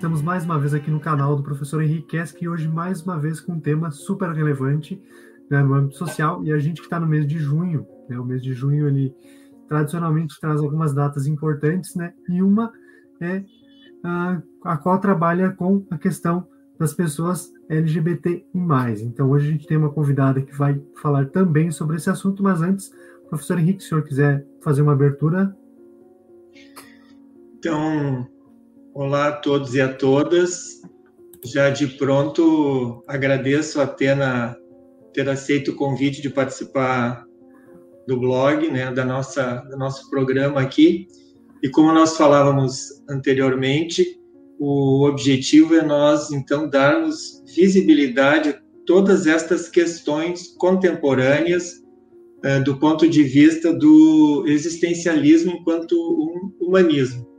Estamos mais uma vez aqui no canal do professor Henrique Kesk e hoje mais uma vez com um tema super relevante né, no âmbito social e a gente que está no mês de junho, né, o mês de junho ele tradicionalmente traz algumas datas importantes, né, e uma é a, a qual trabalha com a questão das pessoas LGBT e mais. Então hoje a gente tem uma convidada que vai falar também sobre esse assunto, mas antes, professor Henrique, se o senhor quiser fazer uma abertura. Então, olá a todos e a todas. Já de pronto agradeço a Atena ter aceito o convite de participar do blog, né, da nossa do nosso programa aqui. E como nós falávamos anteriormente, o objetivo é nós então darmos visibilidade a todas estas questões contemporâneas uh, do ponto de vista do existencialismo enquanto um humanismo.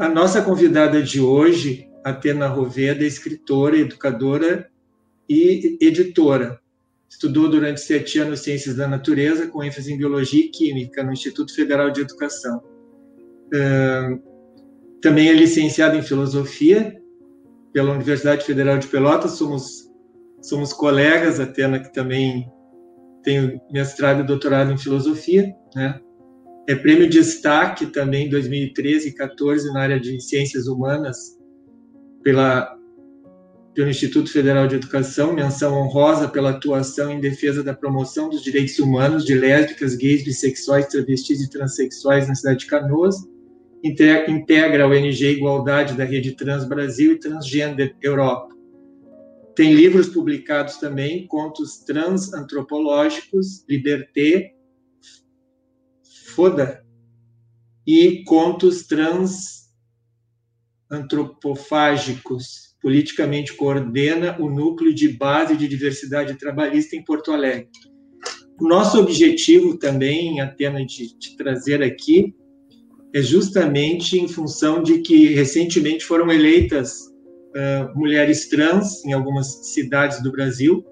A nossa convidada de hoje, Atena Roveda, é escritora, educadora e editora. Estudou durante sete anos Ciências da Natureza, com ênfase em Biologia e Química, no Instituto Federal de Educação. Também é licenciada em Filosofia pela Universidade Federal de Pelotas. Somos, somos colegas, Atena, que também tem mestrado e doutorado em Filosofia. Né? É prêmio de destaque também em 2013 e 2014 na área de Ciências Humanas pela, pelo Instituto Federal de Educação, menção honrosa pela atuação em defesa da promoção dos direitos humanos de lésbicas, gays, bissexuais, travestis e transexuais na cidade de Canoas integra a ONG Igualdade da Rede Trans Brasil e Transgender Europa. Tem livros publicados também, contos trans antropológicos, Liberté, Foda, e contos trans antropofágicos. Politicamente coordena o núcleo de base de diversidade trabalhista em Porto Alegre. O nosso objetivo também, Atena, de, de trazer aqui, é justamente em função de que recentemente foram eleitas uh, mulheres trans em algumas cidades do Brasil,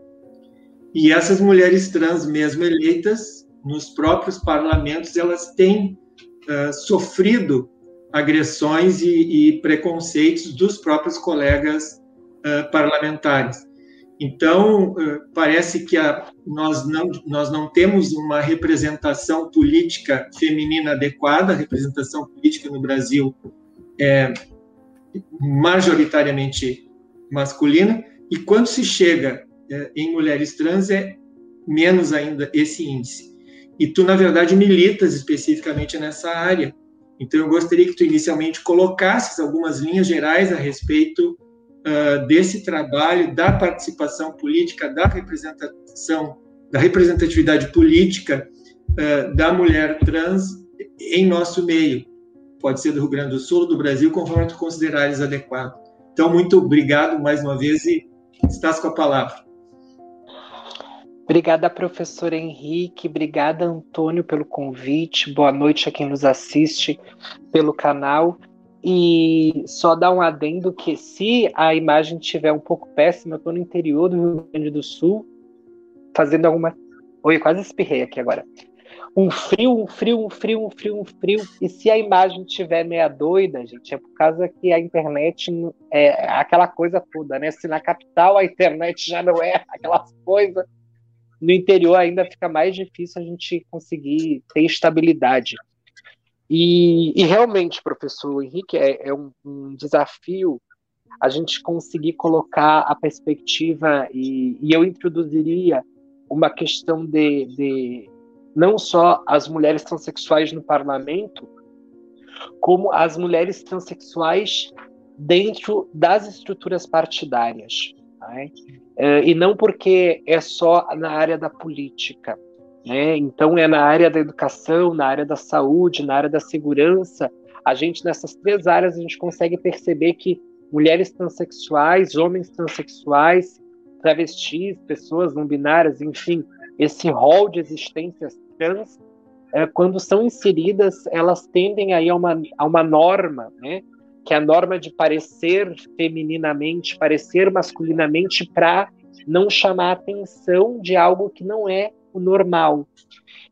e essas mulheres trans, mesmo eleitas, nos próprios parlamentos, elas têm uh, sofrido agressões e, e, preconceitos dos próprios colegas uh, parlamentares. Então, eh, parece que a, nós, não, nós não temos uma representação política feminina adequada, a representação política no Brasil é majoritariamente masculina, e quando se chega é, em mulheres trans, é menos ainda esse índice. E tu, na verdade, militas especificamente nessa área. Então, eu gostaria que tu inicialmente colocasses algumas linhas gerais a respeito uh, desse trabalho da participação política, da representação, da representatividade política uh, da mulher trans em nosso meio. Pode ser do Rio Grande do Sul, do Brasil, conforme tu considerares adequado. Então, muito obrigado mais uma vez e estás com a palavra. Obrigada, professor Henrique. Obrigada, Antônio, pelo convite. Boa noite a quem nos assiste pelo canal. E só dar um adendo que se a imagem estiver um pouco péssima, eu estou no interior do Rio Grande do Sul, fazendo alguma. Oi, quase espirrei aqui agora. Um frio, um frio, um frio, um frio, um frio. E se a imagem estiver meia doida, gente, é por causa que a internet é aquela coisa toda, né? Se na capital a internet já não é aquelas coisas, no interior ainda fica mais difícil a gente conseguir ter estabilidade. E, e realmente, professor Henrique, é, é um, um, desafio a gente conseguir colocar a perspectiva, e, e eu introduziria uma questão de, de não só as mulheres transexuais no parlamento, como as mulheres transexuais dentro das estruturas partidárias. Né? E não porque é só na área da política, né? Então, é na área da educação, na área da saúde, na área da segurança. A gente, nessas três áreas, a gente consegue perceber que mulheres transexuais, homens transexuais, travestis, pessoas não binárias, enfim, esse rol de existências trans, é, quando são inseridas, elas tendem aí a uma, a uma norma, né? Que é a norma de parecer femininamente, parecer masculinamente, para não chamar atenção de algo que não é o normal.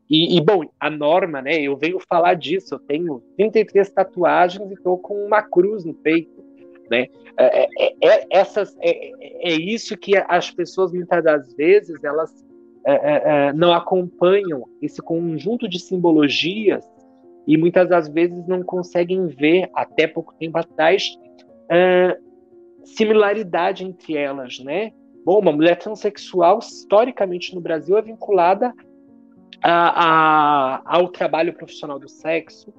E, e, bom, a norma, né? Eu venho falar disso. Eu tenho 33 tatuagens e estou com uma cruz no peito. Né? É, é, é essas, é, é, isso que as pessoas muitas das vezes elas é, não acompanham esse conjunto de simbologias e muitas das vezes não conseguem ver até pouco tempo atrás similaridade entre elas, né? Bom, uma mulher transexual historicamente no Brasil é vinculada a, a, ao trabalho profissional do sexo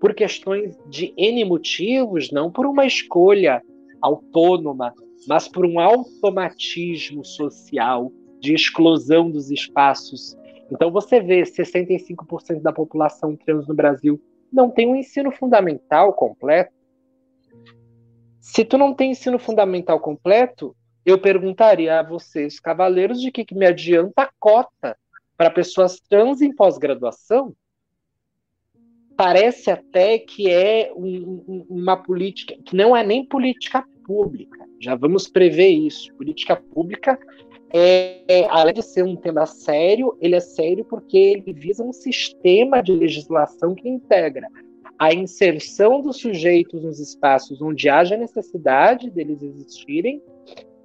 por questões de N motivos, não por uma escolha autônoma, mas por um automatismo social de exclusão dos espaços. Então você vê 65% da população trans no Brasil não tem um ensino fundamental completo. Se tu não tem ensino fundamental completo, eu perguntaria a vocês, cavaleiros, de que, que me adianta a cota para pessoas trans em pós-graduação? Parece até que é um, um, uma política que não é nem política pública. Já vamos prever isso. Política pública é, é, além de ser um tema sério, ele é sério porque ele visa um sistema de legislação que integra a inserção dos sujeitos nos espaços onde haja necessidade deles existirem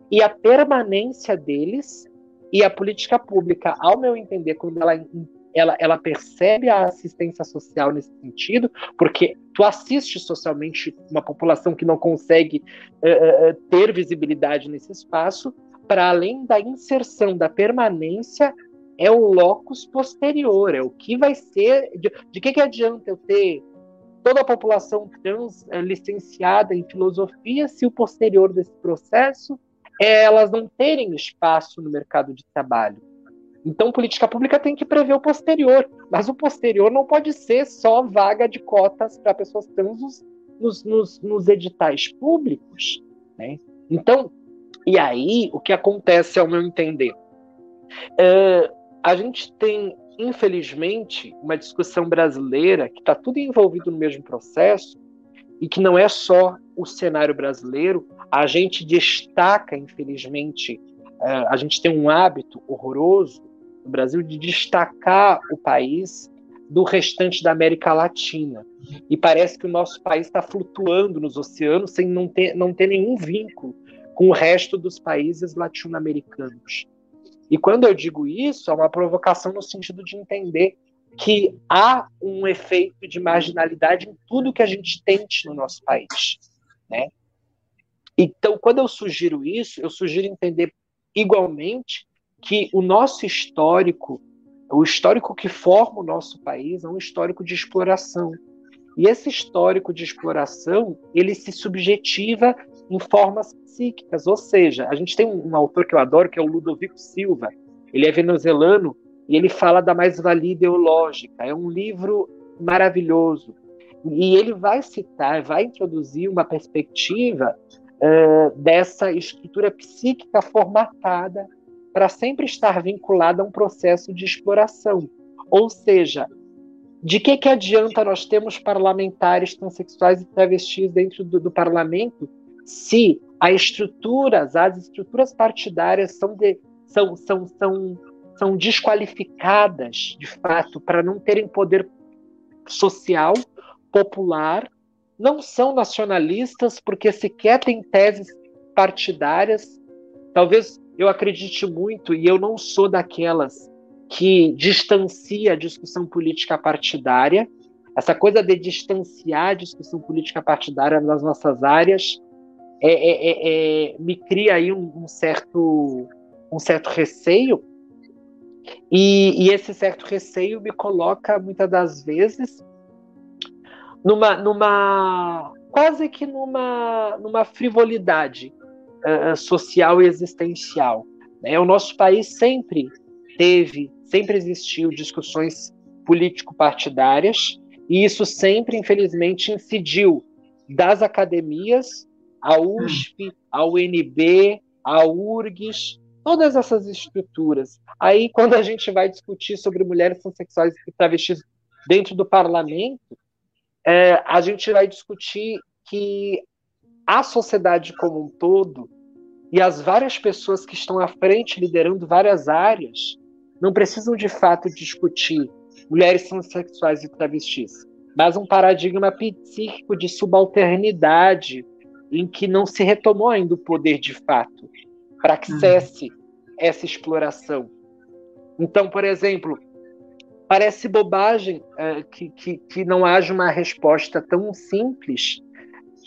e a permanência deles e a política pública, ao meu entender, quando ela, ela, ela percebe a assistência social nesse sentido, porque tu assiste socialmente uma população que não consegue uh, ter visibilidade nesse espaço, para além da inserção, da permanência, é o locus posterior, é o que vai ser. De, de que, que adianta eu ter toda a população trans é, licenciada em filosofia se o posterior desse processo é elas não terem espaço no mercado de trabalho. Então, política pública tem que prever o posterior, mas o posterior não pode ser só vaga de cotas para pessoas trans nos, nos, nos editais públicos. Né? Então, e aí, o que acontece, ao meu entender? A gente tem, infelizmente, uma discussão brasileira que está tudo envolvido no mesmo processo e que não é só o cenário brasileiro, a gente destaca, infelizmente, a gente tem um hábito horroroso no Brasil de destacar o país do restante da América Latina. E parece que o nosso país está flutuando nos oceanos sem não ter, não ter nenhum vínculo com o resto dos países latino-americanos. E quando eu digo isso, é uma provocação no sentido de entender que há um efeito de marginalidade em tudo que a gente tente no nosso país. Né? Então, quando eu sugiro isso, eu sugiro entender igualmente que o nosso histórico, o histórico que forma o nosso país, é um histórico de exploração. E esse histórico de exploração, ele se subjetiva em formas psíquicas, ou seja, a gente tem um, autor que eu adoro, que é o Ludovico Silva, ele é venezuelano, e ele fala da mais-valia ideológica. É um livro maravilhoso. E ele vai citar, vai introduzir uma perspectiva uh, dessa estrutura psíquica formatada para sempre estar vinculada a um processo de exploração. Ou seja, de que, que adianta nós termos parlamentares transexuais e travestis dentro do, do parlamento se as estruturas, as estruturas partidárias são, de, são, são, são, são desqualificadas, de fato, para não terem poder social, popular não são nacionalistas porque sequer têm teses partidárias. Talvez eu acredite muito, e eu não sou daquelas que distancia a discussão política partidária. Essa coisa de distanciar a discussão política partidária das nossas áreas é, é, é, é me cria aí um, um, certo, um certo receio. E, e esse certo receio me coloca, muitas das vezes, numa, numa quase que numa, numa frivolidade uh, social e existencial. Né? O nosso país sempre teve, sempre existiu discussões político-partidárias, e isso sempre, infelizmente, incidiu das academias, a USP, a UNB, a URGS, todas essas estruturas. Aí, quando a gente vai discutir sobre mulheres transexuais e travestis dentro do parlamento, é, a gente vai discutir que a sociedade como um todo e as várias pessoas que estão à frente liderando várias áreas não precisam de fato discutir mulheres transexuais e travestis, mas um paradigma psíquico de subalternidade em que não se retomou ainda o poder de fato para que uhum. cesse essa exploração. Então, por exemplo, parece bobagem é, que, que, que não haja uma resposta tão simples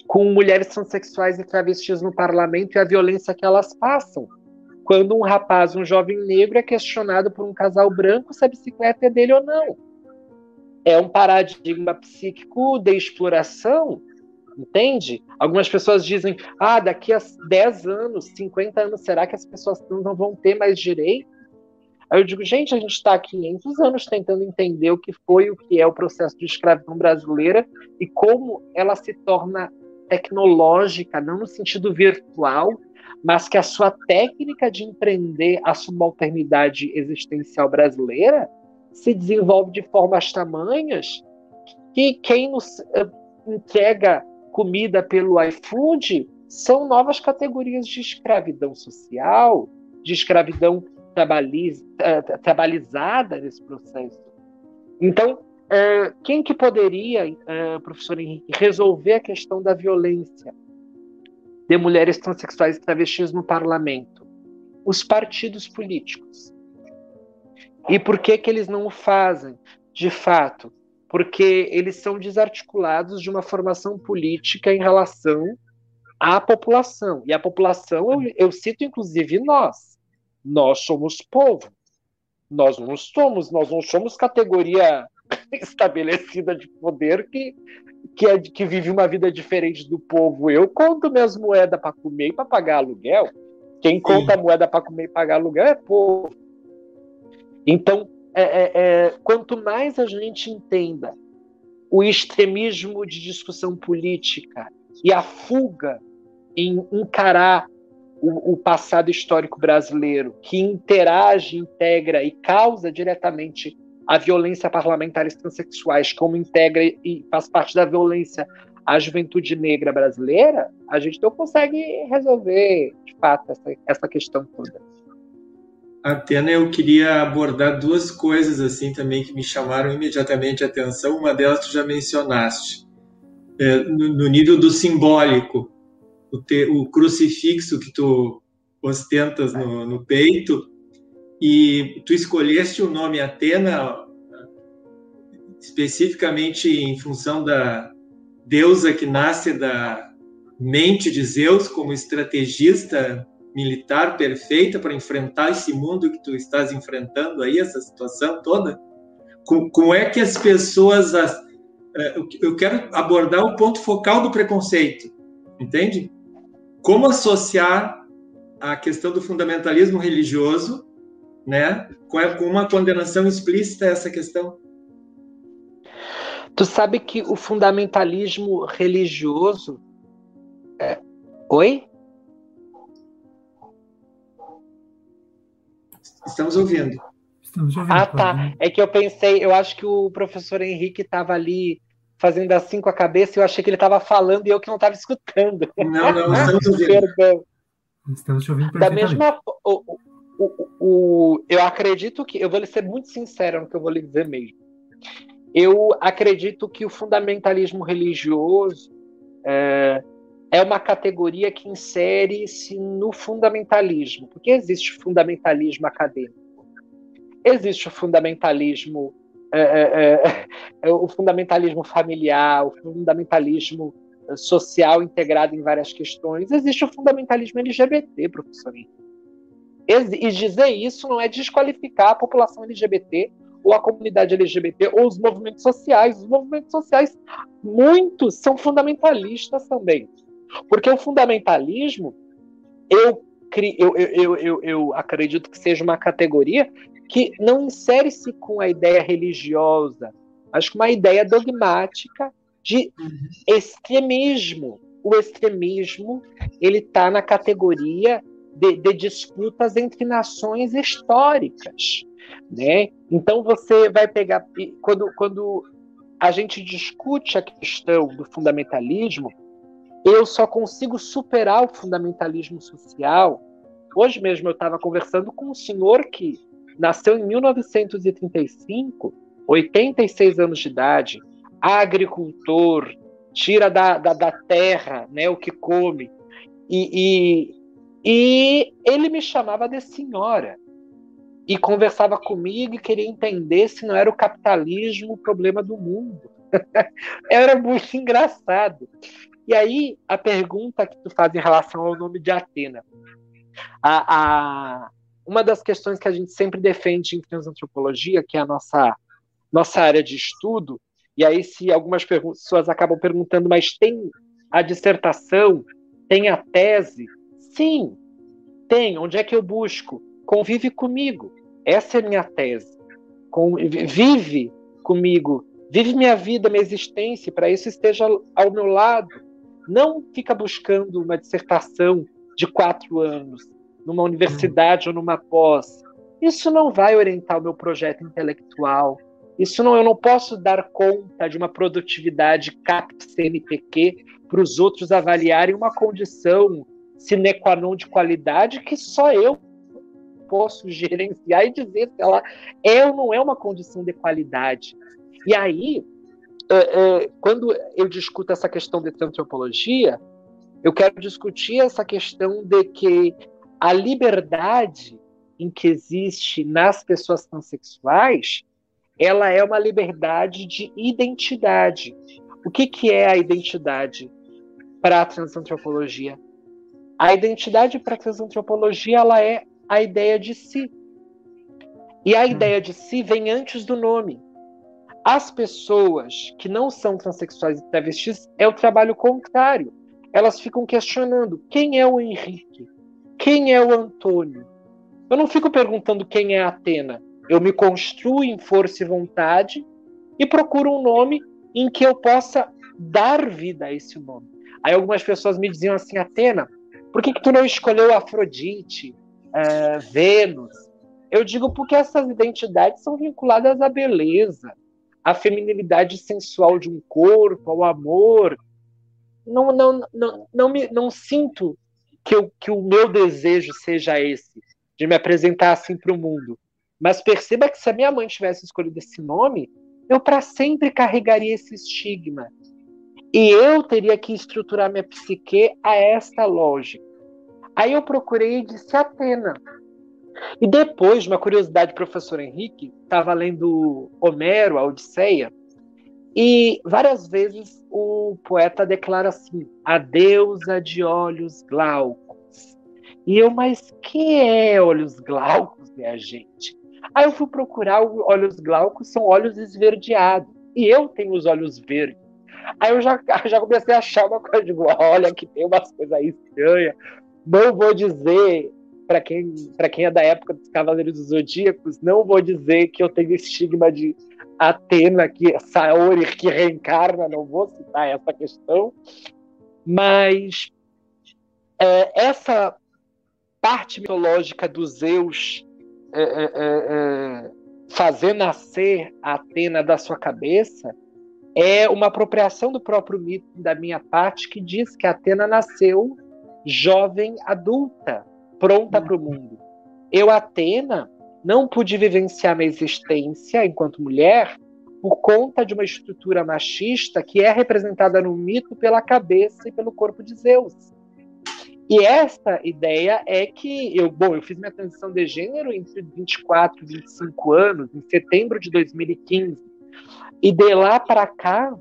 com mulheres transexuais e travestis no parlamento e a violência que elas passam. Quando um rapaz, um jovem negro, é questionado por um casal branco se a bicicleta é dele ou não. É um paradigma psíquico de exploração, entende? Algumas pessoas dizem: ah, daqui a 10 anos, 50 anos, será que as pessoas não vão ter mais direito? Aí eu digo, gente, a gente está há 500 anos tentando entender o que foi, o que é o processo de escravidão brasileira e como ela se torna tecnológica, não no sentido virtual, mas que a sua técnica de empreender a subalternidade existencial brasileira se desenvolve de formas tamanhas que quem nos eh, entrega comida pelo iFood são novas categorias de escravidão social, de escravidão trabalhiz, uh, trabalhizada nesse processo. Então, uh, quem que poderia, uh, professor Henrique, resolver a questão da violência de mulheres transexuais e travestis no parlamento? Os partidos políticos. E por que que eles não o fazem? De fato, porque eles são desarticulados de uma formação política em relação à população. E a população, eu, eu cito inclusive nós, nós somos povo. Nós não somos, nós não somos categoria estabelecida de poder que, que, é, que vive uma vida diferente do povo. Eu conto minhas moedas para comer e para pagar aluguel. Quem Sim. conta a moeda para comer e pagar aluguel é povo. Então, é, é, é, quanto mais a gente entenda o extremismo de discussão política e a fuga em encarar o, o, passado histórico brasileiro, que interage, integra e causa diretamente a violência parlamentar e transexuais, como integra e faz parte da violência a juventude negra brasileira, a gente não consegue resolver, de fato, essa, essa questão toda. Atena, eu queria abordar duas coisas assim também que me chamaram imediatamente a atenção. Uma delas tu já mencionaste, é, no, no nível do simbólico o, te, o crucifixo que tu ostentas no, no, peito e tu escolheste o nome Atena especificamente em função da deusa que nasce da mente de Zeus como estrategista militar perfeita para enfrentar esse mundo que tu estás enfrentando aí, essa situação toda? Como, como é que as pessoas. As, eh, eu quero abordar o ponto focal do preconceito, entende? como associar a questão do fundamentalismo religioso, né, com uma condenação explícita a essa questão? Tu sabe que o fundamentalismo religioso. É... Oi? Estamos ouvindo. Estamos ouvindo. Ah, tá. É que eu pensei, eu acho que o professor Henrique estava ali fazendo assim com a cabeça e eu achei que ele estava falando e eu que não estava escutando. Não, não, estamos ouvindo. Perdão. Estamos te ouvindo Da mesma o, o, o, eu acredito que, eu vou ser muito sincero no que eu vou lhe dizer mesmo. Eu acredito que o fundamentalismo religioso é, é uma categoria que insere-se no fundamentalismo, porque existe fundamentalismo acadêmico, existe o fundamentalismo é, é, o fundamentalismo familiar, o fundamentalismo social integrado em várias questões. Existe o fundamentalismo LGBT, professor. E dizer isso não é desqualificar a população LGBT ou a comunidade LGBT ou os movimentos sociais. Os movimentos sociais, muitos, são fundamentalistas também. Porque o fundamentalismo, eu, eu, eu, eu, eu acredito que seja uma categoria que não insere-se com a ideia religiosa, mas com uma ideia dogmática de extremismo. O extremismo ele está na categoria de, de, disputas entre nações históricas, né? Então você vai pegar quando, quando a gente discute a questão do fundamentalismo, eu só consigo superar o fundamentalismo social. Hoje mesmo eu estava conversando com um senhor que nasceu em 1935, 86 anos de idade, agricultor, tira da, da, da terra né, o que come. E, e, e ele me chamava de senhora e conversava comigo e queria entender se não era o capitalismo o problema do mundo. era muito engraçado. E aí, a pergunta que tu faz em relação ao nome de Atena. A, a, uma das questões que a gente sempre defende em transantropologia, que é a nossa, nossa área de estudo, e aí se algumas pessoas acabam perguntando, mas tem a dissertação, tem a tese? Sim, tem. Onde é que eu busco? Convive comigo. Essa é minha tese. Vive comigo. Vive minha vida, minha existência, para isso esteja ao meu lado. Não fica buscando uma dissertação de quatro anos numa universidade ou numa pós. Isso não vai orientar o meu projeto intelectual. Isso não, eu não posso dar conta de uma produtividade CAP-CNPq para os outros avaliarem uma condição sine qua non de qualidade que só eu posso gerenciar e dizer se ela é ou não é uma condição de qualidade. E aí, é, é, quando eu discuto essa questão de antropologia, eu quero discutir essa questão de que a liberdade em que existe nas pessoas transexuais, ela é uma liberdade de identidade. O que, que é a identidade para a transantropologia? A identidade para a transantropologia ela é a ideia de si. E a ideia de si vem antes do nome. As pessoas que não são transexuais e travestis é o trabalho contrário. Elas ficam questionando quem é o Henrique, quem é o Antônio. Eu não fico perguntando quem é a Atena. Eu me construo em força e vontade e procuro um nome em que eu possa dar vida a esse nome. Aí algumas pessoas me diziam assim, Atena, por que, que tu não escolheu Afrodite, uh, Vênus? Eu digo porque essas identidades são vinculadas à beleza, à feminilidade sensual de um corpo, ao amor. Não, não, não, não, me, não sinto que, eu, que o meu desejo seja esse, de me apresentar assim para o mundo. Mas perceba que se a minha mãe tivesse escolhido esse nome, eu para sempre carregaria esse estigma e eu teria que estruturar minha psique a esta lógica. Aí eu procurei e disse Atena. E depois, uma curiosidade, professor Henrique, estava lendo Homero, a Odisseia, e várias vezes o poeta declara assim: a deusa de olhos glaucos. E eu, mas que é olhos glaucos, minha gente? Aí eu fui procurar, olhos glaucos são olhos esverdeados. E eu tenho os olhos verdes. Aí eu já, já comecei a achar uma coisa, digo, olha que tem umas coisas aí estranhas. Não vou dizer, para quem, quem é da época dos Cavaleiros dos Zodíacos, não vou dizer que eu tenho estigma de Atena, que Saori que reencarna, não vou citar essa questão, mas é, essa parte mitológica dos Zeus é, é, é, é fazer nascer a Atena da sua cabeça é uma apropriação do próprio mito da minha parte que diz que Atena nasceu jovem adulta, pronta para o mundo. Eu, Atena, não pude vivenciar minha existência enquanto mulher por conta de uma estrutura machista que é representada no mito pela cabeça e pelo corpo de Zeus. E esta ideia é que eu, bom, eu fiz minha transição de gênero entre 24 e 25 anos, em setembro de 2015. E de lá para cá,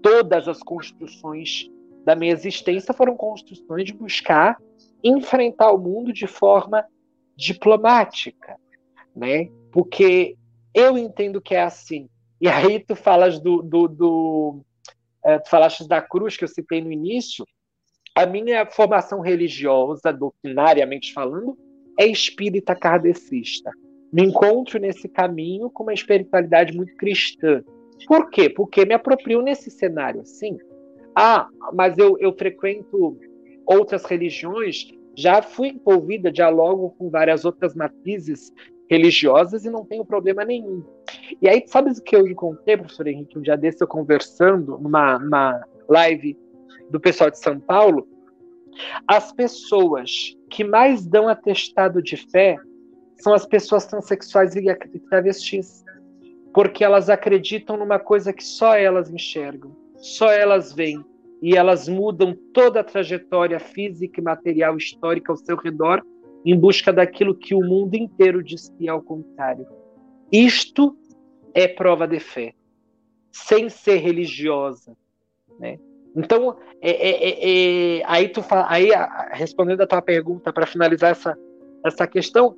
todas as construções da minha existência foram construções de buscar enfrentar o mundo de forma diplomática, né? Porque eu entendo que é assim. E aí tu falas do, do, do é, tu falaste da cruz que eu citei no início. A minha formação religiosa, doutrinariamente falando, é espírita kardecista me encontro nesse caminho com uma espiritualidade muito cristã. Por quê? Porque me aproprio nesse cenário assim. Ah, mas eu, eu frequento outras religiões, já fui envolvida, dialogo com várias outras matrizes religiosas e não tenho problema nenhum. E aí, sabe o que eu encontrei, professor Henrique, um dia desse eu conversando numa, numa live do pessoal de São Paulo? As pessoas que mais dão atestado de fé são as pessoas transexuais e travestis, porque elas acreditam numa coisa que só elas enxergam. só elas veem e elas mudam toda a trajetória física e material histórica ao seu redor em busca daquilo que o mundo inteiro diz que é ao contrário. Isto é prova de fé, sem ser religiosa, né? Então, é, é, é, é aí tu aí respondendo a tua pergunta para finalizar essa essa questão,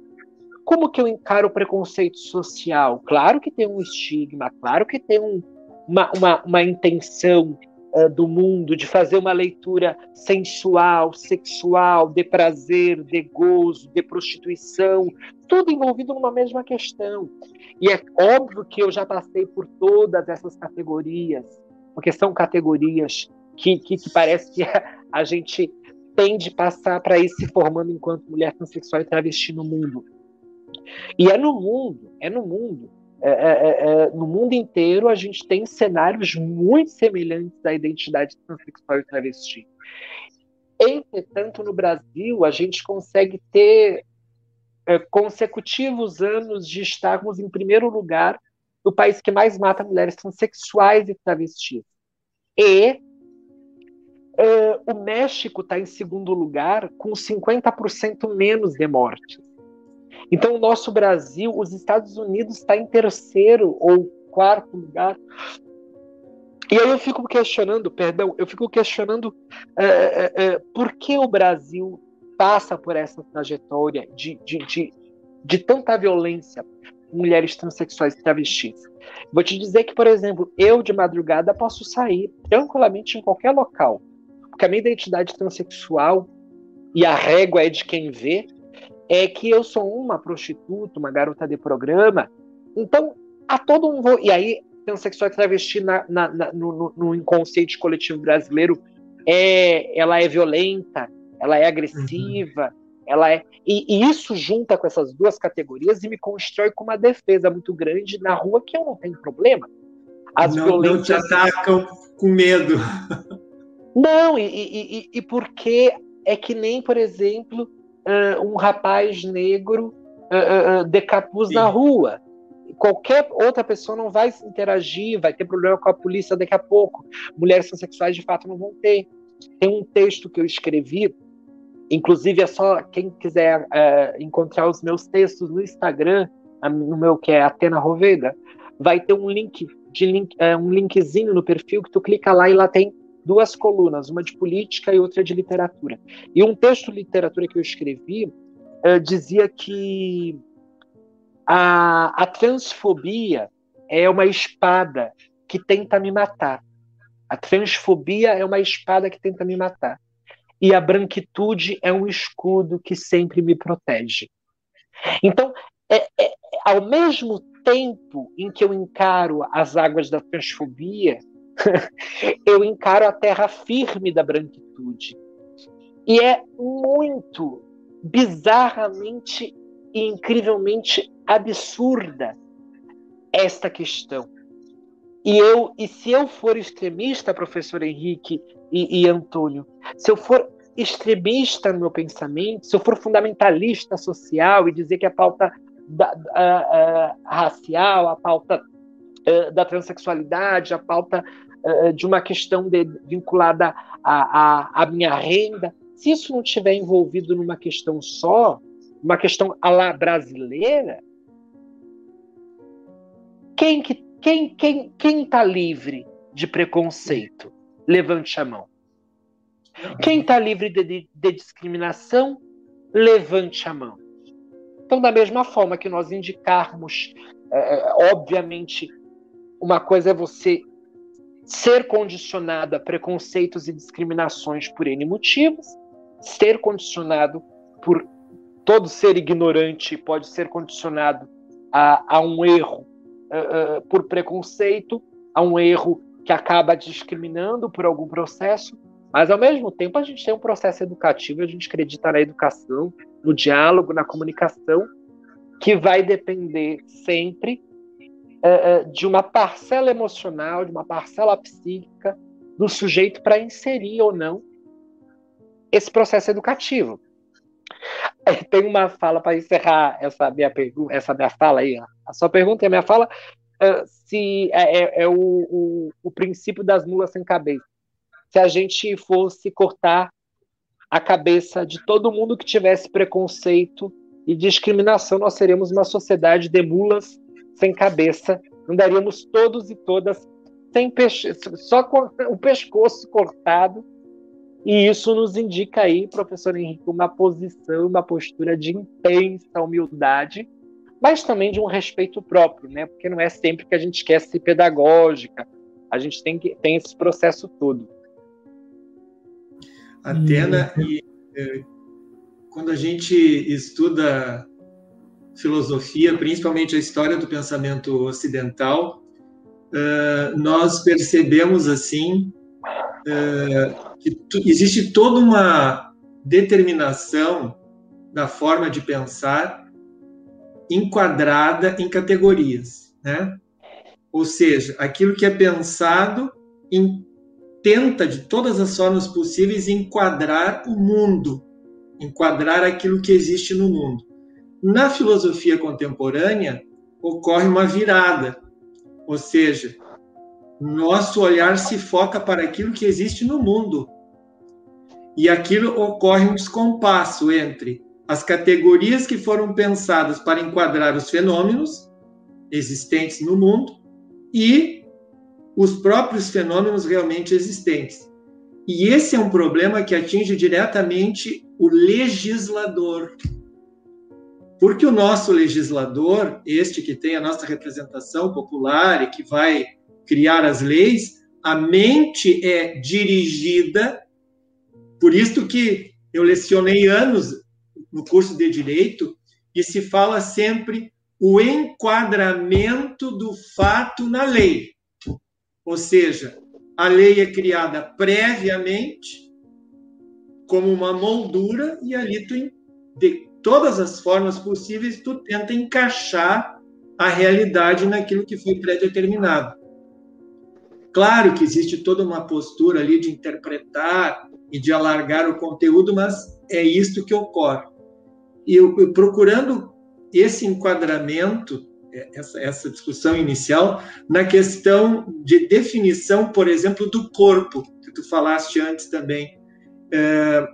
como que eu encaro o preconceito social? Claro que tem um estigma, claro que tem um, uma, uma, uma intenção uh, do mundo de fazer uma leitura sensual, sexual, de prazer, de gozo, de prostituição, tudo envolvido numa mesma questão. E é óbvio que eu já passei por todas essas categorias, porque são categorias que, que, que parece que a, a gente tem de passar para ir se formando enquanto mulher transexual e travesti no mundo. E é no mundo, é no mundo. É, é, é, é, no mundo inteiro a gente tem cenários muito semelhantes à identidade transexual e travesti. Entretanto, no Brasil, a gente consegue ter é, consecutivos anos de estarmos em primeiro lugar no país que mais mata mulheres transexuais e travestis. E o México está em segundo lugar, com 50% menos de mortes. Então, o nosso Brasil, os Estados Unidos está em terceiro ou quarto lugar. E aí eu fico questionando, perdão, eu fico questionando uh, uh, uh, por que o Brasil passa por essa trajetória de, de, de, de tanta violência com mulheres transexuais e travestis. Vou te dizer que, por exemplo, eu de madrugada posso sair tranquilamente em qualquer local, porque a minha identidade transexual e a régua é de quem vê, é que eu sou uma prostituta, uma garota de programa. Então, há todo um. E aí, transexual e travesti na, na, na, no, no, inconsciente coletivo brasileiro, é, ela é violenta, ela é agressiva, uhum. ela é. E, e, isso junta com essas duas categorias e me constrói com uma defesa muito grande na rua que eu não tenho problema. As não, violências... não te atacam com medo. Não, e, e, e porque é que nem, por exemplo, uh, um rapaz negro uh, uh, de capuz Sim. na rua. Qualquer outra pessoa não vai interagir, vai ter problema com a polícia daqui a pouco. Mulheres transexuais, de fato, não vão ter. Tem um texto que eu escrevi, inclusive é só quem quiser encontrar os meus textos no Instagram, no meu que é Atena Roveda, vai ter um link de link, um linkzinho no perfil que tu clica lá e lá tem duas colunas, uma de política e outra de literatura. E um texto de literatura que eu escrevi uh, dizia que a, a transfobia é uma espada que tenta me matar. A transfobia é uma espada que tenta me matar. E a branquitude é um escudo que sempre me protege. Então, é, é, ao mesmo tempo em que eu encaro as águas da transfobia, eu encaro a terra firme da branquitude. E é muito bizarramente e incrivelmente absurda esta questão. E eu, e se eu for extremista, professor Henrique e, e Antônio, se eu for extremista no meu pensamento, se eu for fundamentalista social e dizer que a pauta da, a, a, racial, a pauta uh, da transexualidade, a pauta uh, de uma questão de, vinculada à minha renda, se isso não estiver envolvido numa questão só, uma questão à la brasileira, quem que quem quem quem está livre de preconceito? Levante a mão. Quem está livre de, de, de, discriminação? Levante a mão. Então, da mesma forma que nós indicarmos, é, obviamente, uma coisa é você ser condicionado a preconceitos e discriminações por N motivos, ser condicionado por todo ser ignorante pode ser condicionado a, a um erro uh, uh, por preconceito, a um erro que acaba discriminando por algum processo, mas ao mesmo tempo a gente tem um processo educativo, a gente acredita na educação, no diálogo, na comunicação, que vai depender sempre uh, de uma parcela emocional, de uma parcela psíquica do sujeito para inserir ou não esse processo educativo. Tem uma fala para encerrar essa minha pergunta, essa minha fala aí, a sua pergunta e a minha fala, uh, se é, é, é o, o, o princípio das mulas sem cabeça. Se a gente fosse cortar a cabeça de todo mundo que tivesse preconceito e discriminação, nós seríamos uma sociedade de mulas sem cabeça. Andaríamos todos e todas sem só com o pescoço cortado. E isso nos indica aí, professor Henrique, uma posição, uma postura de intensa humildade, mas também de um respeito próprio, né? Porque não é sempre que a gente quer ser pedagógica, a gente tem que tem esse processo todo. Atena, e é, quando a gente estuda filosofia, principalmente a história do pensamento ocidental, uh, nós percebemos assim uh, que existe toda uma determinação da forma de pensar enquadrada em categorias, né? Ou seja, aquilo que é pensado em, tenta de todas as formas possíveis enquadrar o mundo, enquadrar aquilo que existe no mundo. Na filosofia contemporânea, ocorre uma virada, ou seja, nosso olhar se foca para aquilo que existe no mundo. E aquilo ocorre um descompasso entre as categorias que foram pensadas para enquadrar os fenômenos existentes no mundo e os próprios fenômenos realmente existentes. E esse é um problema que atinge diretamente o legislador, porque o nosso legislador, este que tem a nossa representação popular e que vai criar as leis, a mente é dirigida, por isso que eu lecionei anos no curso de direito e se fala sempre o enquadramento do fato na lei. Ou seja, a lei é criada previamente como uma moldura e ali tu de todas as formas possíveis, tu tenta encaixar a realidade naquilo que foi pré-determinado. Claro que existe toda uma postura ali de interpretar e de alargar o conteúdo, mas é isto que ocorre. E eu, eu procurando esse enquadramento, é, essa, essa discussão inicial, na questão de definição, por exemplo, do corpo, que tu falaste antes também. É,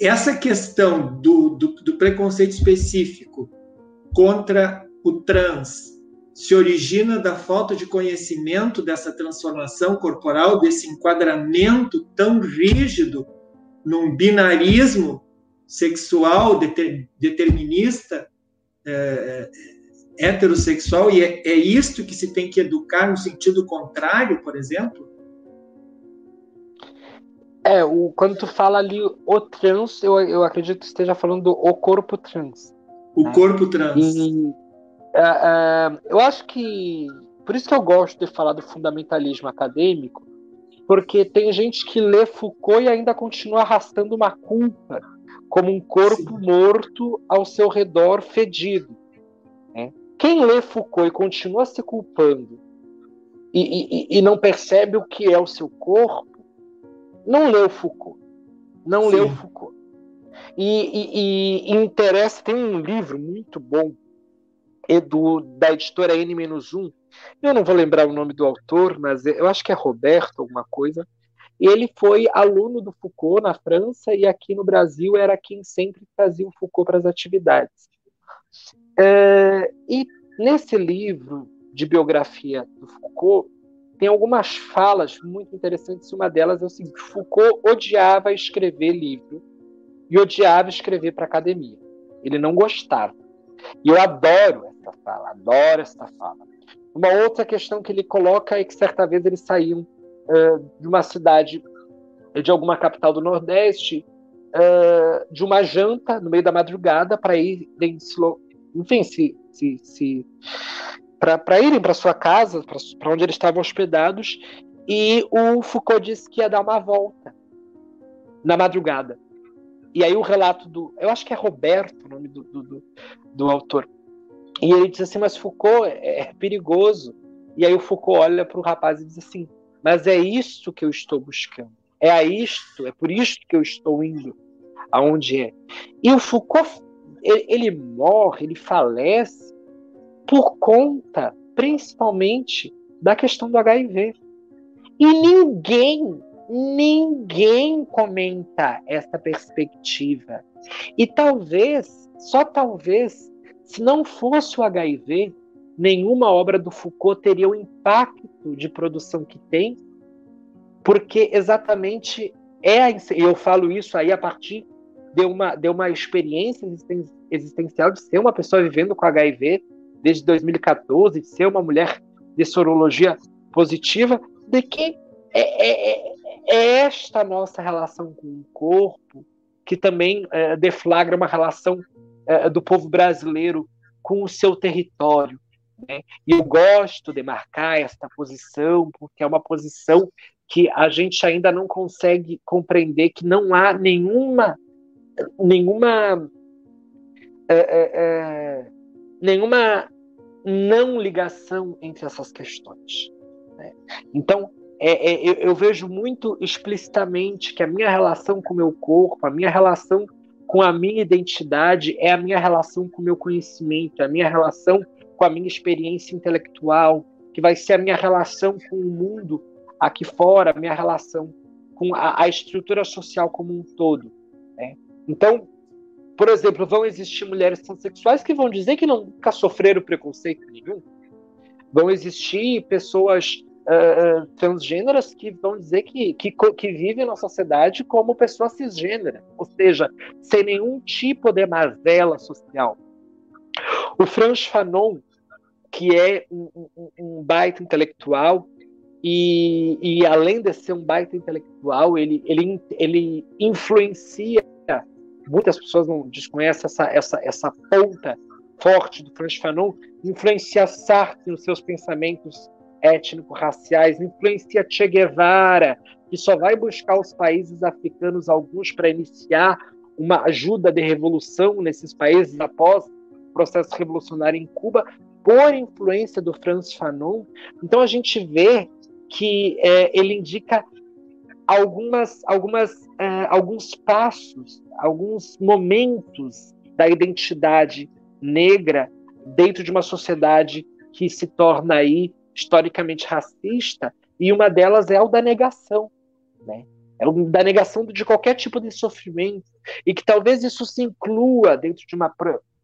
essa questão do, do, do preconceito específico contra o trans se origina da falta de conhecimento dessa transformação corporal, desse enquadramento tão rígido num binarismo sexual deter, determinista, é, é, heterossexual, e é, é isto que se tem que educar no sentido contrário, por exemplo? É, o, quando tu fala ali o trans, eu, eu acredito que esteja falando do o corpo trans. O né? corpo trans. E, uh, uh, eu acho que. Por isso que eu gosto de falar do fundamentalismo acadêmico, porque tem gente que lê Foucault e ainda continua arrastando uma culpa, como um corpo Sim. morto ao seu redor fedido. Né? Quem lê Foucault e continua se culpando e, e, e não percebe o que é o seu corpo, não leu Foucault. Não Sim. leu Foucault. E, e, e, interessa, tem um livro muito bom do, da editora N-1. Eu não vou lembrar o nome do autor, mas eu acho que é Roberto, alguma coisa. Ele foi aluno do Foucault na França e aqui no Brasil era quem sempre trazia o Foucault para as atividades. É, e nesse livro de biografia do Foucault, tem algumas falas muito interessantes. Uma delas é o seguinte: Foucault odiava escrever livro e odiava escrever para academia. Ele não gostava. E eu adoro essa fala, adoro essa fala. Uma outra questão que ele coloca é que certa vez eles saíam uh, de uma cidade, de alguma capital do Nordeste, uh, de uma janta no meio da madrugada para ir, enfim, se, se, se para irem para sua casa, para onde eles estavam hospedados, e o Foucault disse que ia dar uma volta na madrugada. E aí o relato do. Eu acho que é Roberto o nome do, do, do, autor. E ele diz assim: Mas Foucault é, é perigoso. E aí o Foucault olha para o rapaz e diz assim: Mas é isso que eu estou buscando. É a isto, é por isto que eu estou indo aonde é. E o Foucault, ele, ele morre, ele falece por conta principalmente da questão do HIV. E ninguém, ninguém comenta essa perspectiva. E talvez, só talvez, se não fosse o HIV, nenhuma obra do Foucault teria o impacto de produção que tem, porque exatamente é a, eu falo isso aí a partir de uma, de uma experiência existencial de ser uma pessoa vivendo com HIV desde 2014, de ser uma mulher de sorologia positiva, de que é, é, é, é esta nossa relação com o corpo que também é, deflagra uma relação é, do povo brasileiro com o seu território. Né? E eu gosto de marcar esta posição, porque é uma posição que a gente ainda não consegue compreender que não há nenhuma nenhuma é, é, é, nenhuma não ligação entre essas questões. Né? Então, é, é, eu, eu, vejo muito explicitamente que a minha relação com o meu corpo, a minha relação com a minha identidade é a minha relação com o meu conhecimento, é a minha relação com a minha experiência intelectual, que vai ser a minha relação com o mundo aqui fora, a minha relação com a, a estrutura social como um todo. Né? Então, por exemplo, vão existir mulheres transexuais que vão dizer que nunca sofreram preconceito nenhum. Vão existir pessoas uh, transgêneras que vão dizer que, que, que vivem na sociedade como pessoa cisgênera, ou seja, sem nenhum tipo de mazela social. O Franz Fanon, que é um, um, um baita intelectual, e, e, além de ser um baita intelectual, ele, ele, ele influencia muitas pessoas não desconhecem essa, essa, essa ponta forte do Franz Fanon, influencia Sartre nos seus pensamentos étnico-raciais, influencia Che Guevara, que só vai buscar os países africanos, alguns, para iniciar uma ajuda de revolução nesses países após o processo revolucionário em Cuba, por influência do Franz Fanon. Então a gente vê que é, ele indica algumas, algumas, uh, alguns passos, alguns momentos da identidade negra dentro de uma sociedade que se torna aí historicamente racista, e uma delas é o da negação, né? É o da negação de qualquer tipo de sofrimento, e que talvez isso se inclua dentro de uma,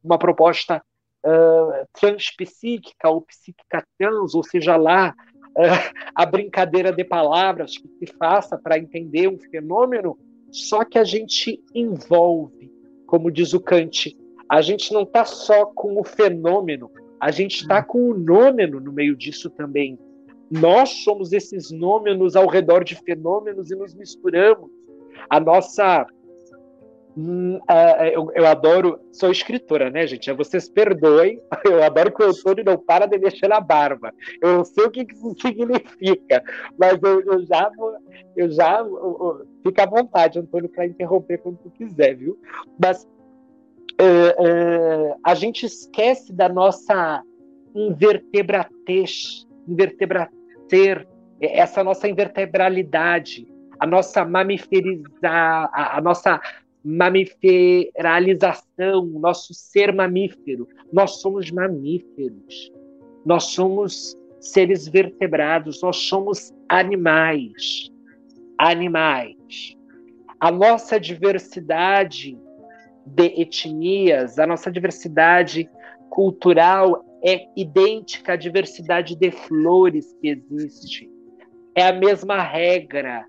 uma proposta uh, transpsíquica ou psíquica trans, ou seja lá, a brincadeira de palavras que se faça para entender um fenômeno, só que a gente envolve, como diz o Kant, a gente não está só com o fenômeno, a gente está com o nômeno no meio disso também. Nós somos esses nômenos ao redor de fenômenos e nos misturamos. A nossa Hum, uh, eu, eu, adoro, sou escritora, né, gente? Vocês perdoem, eu adoro que o Antônio não para de mexer na barba. Eu não sei o que isso significa, mas eu, eu já vou, eu já eu, fica à vontade, Antônio, para interromper quando tu quiser, viu? Mas uh, uh, a gente esquece da nossa invertebratez, invertebrater, essa nossa invertebralidade, a nossa mamiferizar, a, a nossa mamiferalização, nosso ser mamífero. Nós somos mamíferos. Nós somos seres vertebrados, nós somos animais. Animais. A nossa diversidade de etnias, a nossa diversidade cultural é idêntica à diversidade de flores que existe. É a mesma regra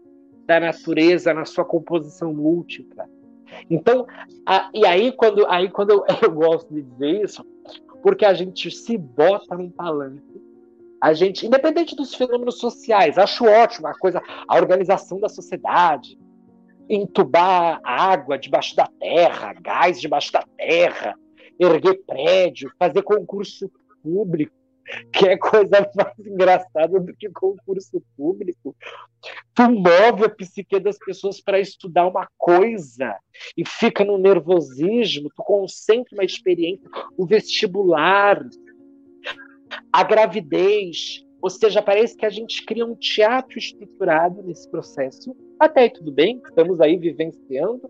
da natureza na sua composição múltipla. Então, a, e aí quando, aí quando eu, eu gosto de dizer isso, porque a gente se bota num palanque, a gente, independente dos fenômenos sociais, acho ótimo a coisa, a organização da sociedade, entubar água debaixo da terra, gás debaixo da terra, erguer prédio, fazer concurso público, que é coisa mais engraçada do que concurso público. Tu move a psique das pessoas para estudar uma coisa e fica no nervosismo, tu concentra uma experiência, o vestibular, a gravidez, ou seja, parece que a gente cria um teatro estruturado nesse processo. Até aí tudo bem, estamos aí vivenciando.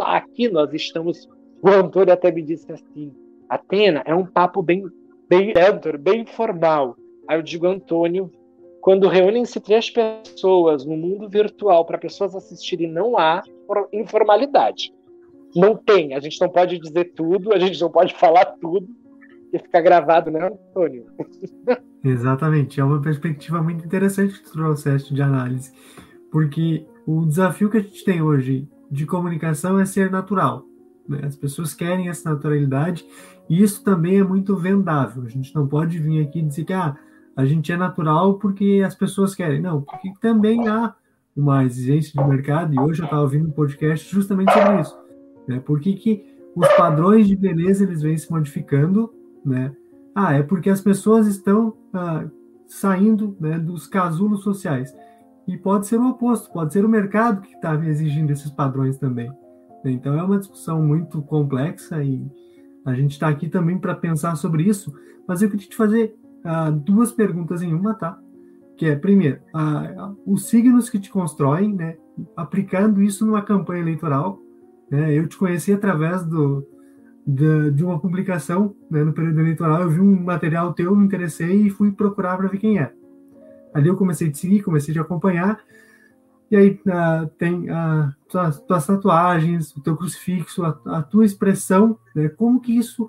Aqui nós estamos. O Antônio até me disse assim: Atena, é um papo bem bem, é, bem informal. Aí eu digo, Antônio, quando reúnem-se três pessoas no mundo virtual para pessoas assistirem, não há informalidade. Não tem. A gente não pode dizer tudo, a gente não pode falar tudo e ficar gravado, né, Antônio? Exatamente. É uma perspectiva muito interessante que tu trouxeste de análise, porque o desafio que a gente tem hoje de comunicação é ser natural. Né? As pessoas querem essa naturalidade e isso também é muito vendável. A gente não pode vir aqui dizer que ah, a gente é natural porque as pessoas querem. Não, porque também há uma exigência de mercado, e hoje eu estava ouvindo um podcast justamente sobre isso. Né? Por que, que os padrões de beleza eles vêm se modificando? Né? Ah, é porque as pessoas estão ah, saindo né, dos casulos sociais. E pode ser o oposto, pode ser o mercado que está exigindo esses padrões também. Então é uma discussão muito complexa e a gente está aqui também para pensar sobre isso. Mas eu queria te fazer ah, duas perguntas em uma, tá? Que é, primeiro, ah, os signos que te constroem, né? Aplicando isso numa campanha eleitoral. Né? Eu te conheci através do, de, de uma publicação né, no período eleitoral. Eu vi um material teu, me interessei e fui procurar para ver quem é. Ali eu comecei a te seguir, comecei a te acompanhar. E aí uh, tem uh, tuas, tatuagens, o teu crucifixo, a, a tua expressão, né? como que isso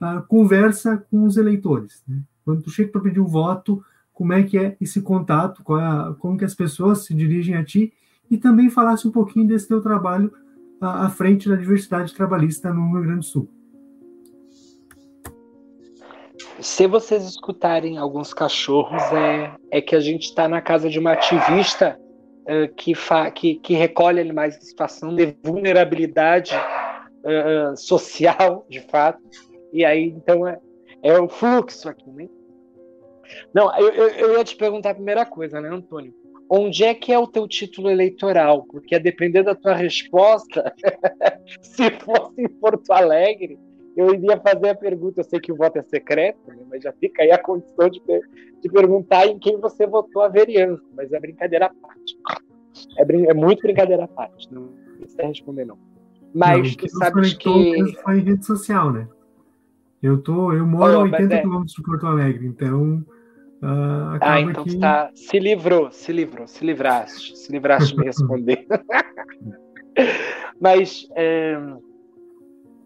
uh, conversa com os eleitores. Né? Quando tu chega para pedir um voto, como é que é esse contato, é como que as pessoas se dirigem a ti, e também falasse um pouquinho desse teu trabalho à, à frente da diversidade trabalhista no Rio Grande do Sul. Se vocês escutarem alguns cachorros, é, é que a gente está na casa de uma ativista uh, que, que, que recolhe animais em situação de vulnerabilidade uh, social, de fato. E aí, então, é, é o fluxo aqui, né? Não, eu, eu, eu ia te perguntar a primeira coisa, né, Antônio? Onde é que é o teu título eleitoral? Porque a depender da tua resposta, se fosse em Porto Alegre, eu iria fazer a pergunta. Eu sei que o voto é secreto, né, mas já fica aí a condição de, de perguntar em quem você votou a vereança. Mas é brincadeira à parte. É, brin é muito brincadeira à parte. Não precisa responder, não. Mas não, tu sabes que. Foi em rede social, né? Eu, tô, eu moro a 80 é... quilômetros de Porto Alegre, então. Uh, ah, então que... tá, se livrou, se livrou, se livraste, se livraste de me responder. Mas é,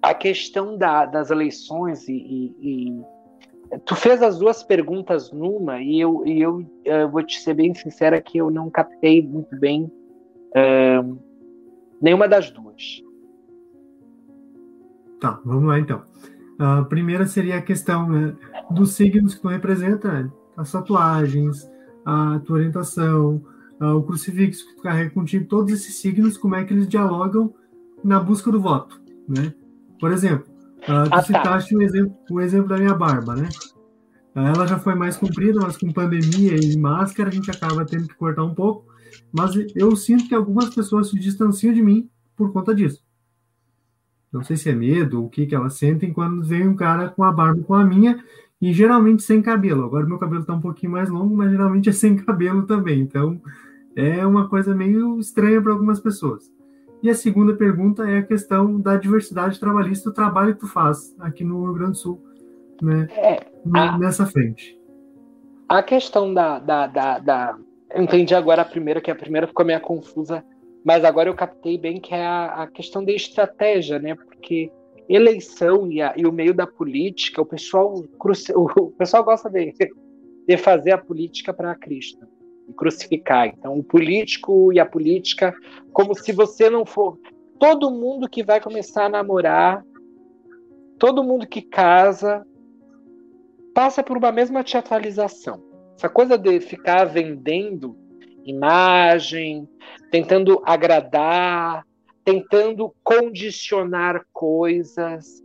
a questão da, das eleições e, e, e, tu fez as duas perguntas numa e eu, e eu, eu vou te ser bem sincera que eu não captei muito bem é, nenhuma das duas. Tá, vamos lá então. A primeira seria a questão né, dos signos que tu representa, né? as tatuagens, a tua orientação, o crucifixo que tu carrega contigo, todos esses signos, como é que eles dialogam na busca do voto, né? Por exemplo, uh, tu ah, tá. citaste o, exemplo, o exemplo da minha barba, né? Ela já foi mais comprida, mas com pandemia e máscara a gente acaba tendo que cortar um pouco. Mas eu sinto que algumas pessoas se distanciam de mim por conta disso. Não sei se é medo ou o que, que elas sentem quando vem um cara com a barba com a minha e geralmente sem cabelo. Agora meu cabelo está um pouquinho mais longo, mas geralmente é sem cabelo também. Então é uma coisa meio estranha para algumas pessoas. E a segunda pergunta é a questão da diversidade trabalhista, o trabalho que tu faz aqui no Rio Grande do Sul, né? É, a, nessa frente. A questão da, da, da, da, Entendi agora a primeira, que a primeira ficou meio confusa, mas agora eu captei bem que é a, a questão da estratégia, né? Porque eleição e, a, e, o meio da política, o pessoal, o pessoal gosta de, de fazer a política para Cristo crucificar. Então, o político e a política, como se você não for. Todo mundo que vai começar a namorar, todo mundo que casa, passa por uma mesma teatralização. Essa coisa de ficar vendendo imagem, tentando agradar, tentando condicionar coisas.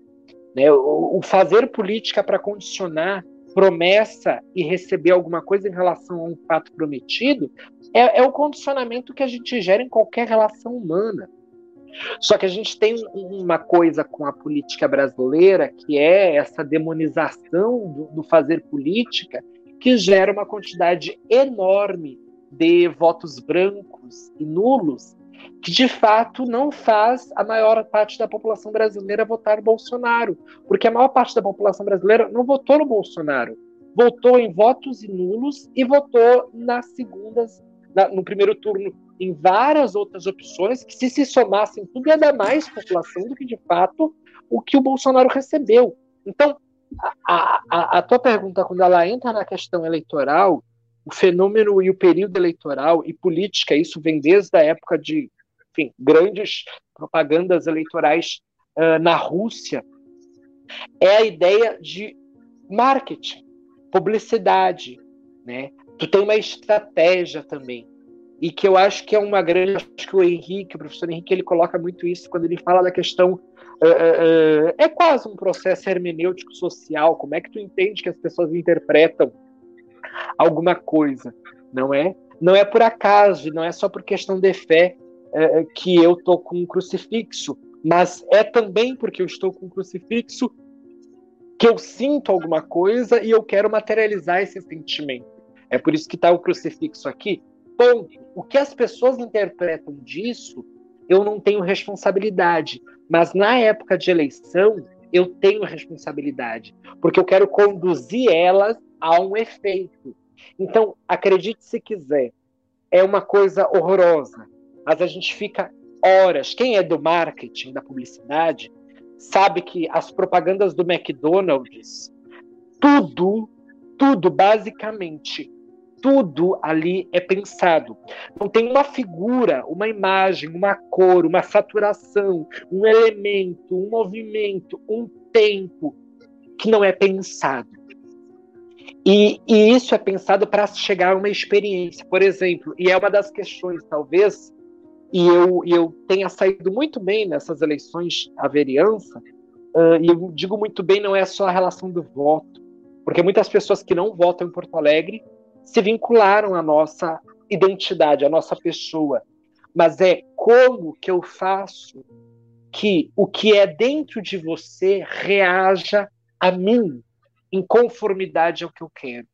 Né? O, fazer política para condicionar promessa e receber alguma coisa em relação a um fato prometido é, é o condicionamento que a gente gera em qualquer relação humana. Só que a gente tem uma coisa com a política brasileira que é essa demonização do, do, fazer política que gera uma quantidade enorme de votos brancos e nulos que de fato não faz a maior parte da população brasileira votar Bolsonaro, porque a maior parte da população brasileira não votou no Bolsonaro, votou em votos nulos e votou nas segundas, na, no primeiro turno em várias outras opções que se se somassem tudo ia dar mais população do que de fato o que o Bolsonaro recebeu. Então a, a, a tua pergunta quando ela entra na questão eleitoral o fenômeno e o período eleitoral e política, isso vem desde a época de enfim, grandes propagandas eleitorais uh, na Rússia, é a ideia de marketing, publicidade, né? Tu tem uma estratégia também e que eu acho que é uma grande, acho que o Henrique, o professor Henrique, ele coloca muito isso quando ele fala da questão uh, uh, é quase um processo hermenêutico social, como é que tu entende que as pessoas interpretam alguma coisa, não é? Não é por acaso, não é só por questão de fé é, é, que eu estou com um crucifixo, mas é também porque eu estou com um crucifixo que eu sinto alguma coisa e eu quero materializar esse sentimento. É por isso que está o crucifixo aqui. Ponto. O que as pessoas interpretam disso, eu não tenho responsabilidade. Mas na época de eleição, eu tenho responsabilidade, porque eu quero conduzir elas a um efeito. Então, acredite se quiser, é uma coisa horrorosa, mas a gente fica horas. Quem é do marketing, da publicidade, sabe que as propagandas do McDonald's, tudo, tudo, basicamente, tudo ali é pensado. Não tem uma figura, uma imagem, uma cor, uma saturação, um elemento, um movimento, um tempo que não é pensado. E, e isso é pensado para chegar a uma experiência, por exemplo, e é uma das questões, talvez, e eu, eu tenha saído muito bem nessas eleições à vereança, uh, e eu digo muito bem, não é só a relação do voto, porque muitas pessoas que não votam em Porto Alegre se vincularam à nossa identidade, à nossa pessoa, mas é como que eu faço que o que é dentro de você reaja a mim, em conformidade ao que eu quero.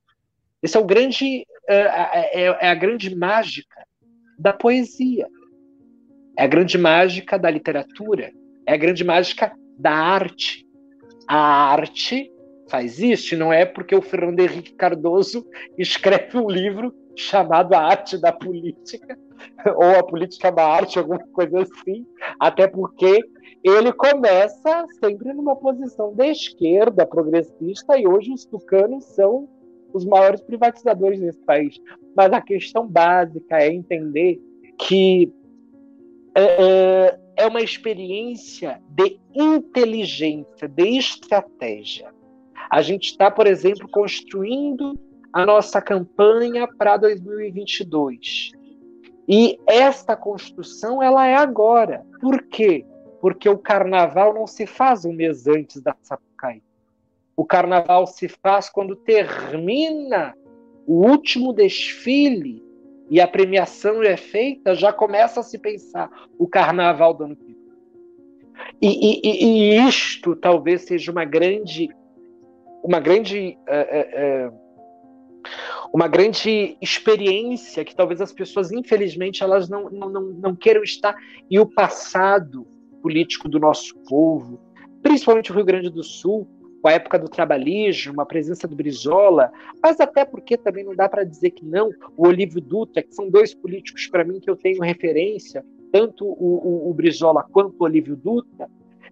Esse é o grande é, é, é a grande mágica da poesia, é a grande mágica da literatura, é a grande mágica da arte. A arte faz isso, não é porque o Fernando Henrique Cardoso escreve um livro chamado A Arte da Política, ou A Política da Arte, alguma coisa assim, até porque ele começa sempre numa posição de esquerda, progressista, e hoje os tucanos são os maiores privatizadores desse país. Mas a questão básica é entender que é, é, é uma experiência de inteligência, de estratégia. A gente está, por exemplo, construindo a nossa campanha para 2022. E esta construção ela é agora. Por quê? Porque o carnaval não se faz um mês antes da Sapucaí. O carnaval se faz quando termina o último desfile e a premiação é feita, já começa a se pensar o carnaval do ano que vem. E, e, e isto talvez seja uma grande, uma grande uh, uh, uma grande experiência que talvez as pessoas, infelizmente, elas não, não, não, não queiram estar, e o passado político do nosso povo, principalmente o Rio Grande do Sul, com a época do trabalhismo, a presença do Brizola, mas até porque também não dá para dizer que não, o Olívio Dutra, que são dois políticos para mim que eu tenho referência, tanto o, o, o Brizola quanto o Olívio Dutra,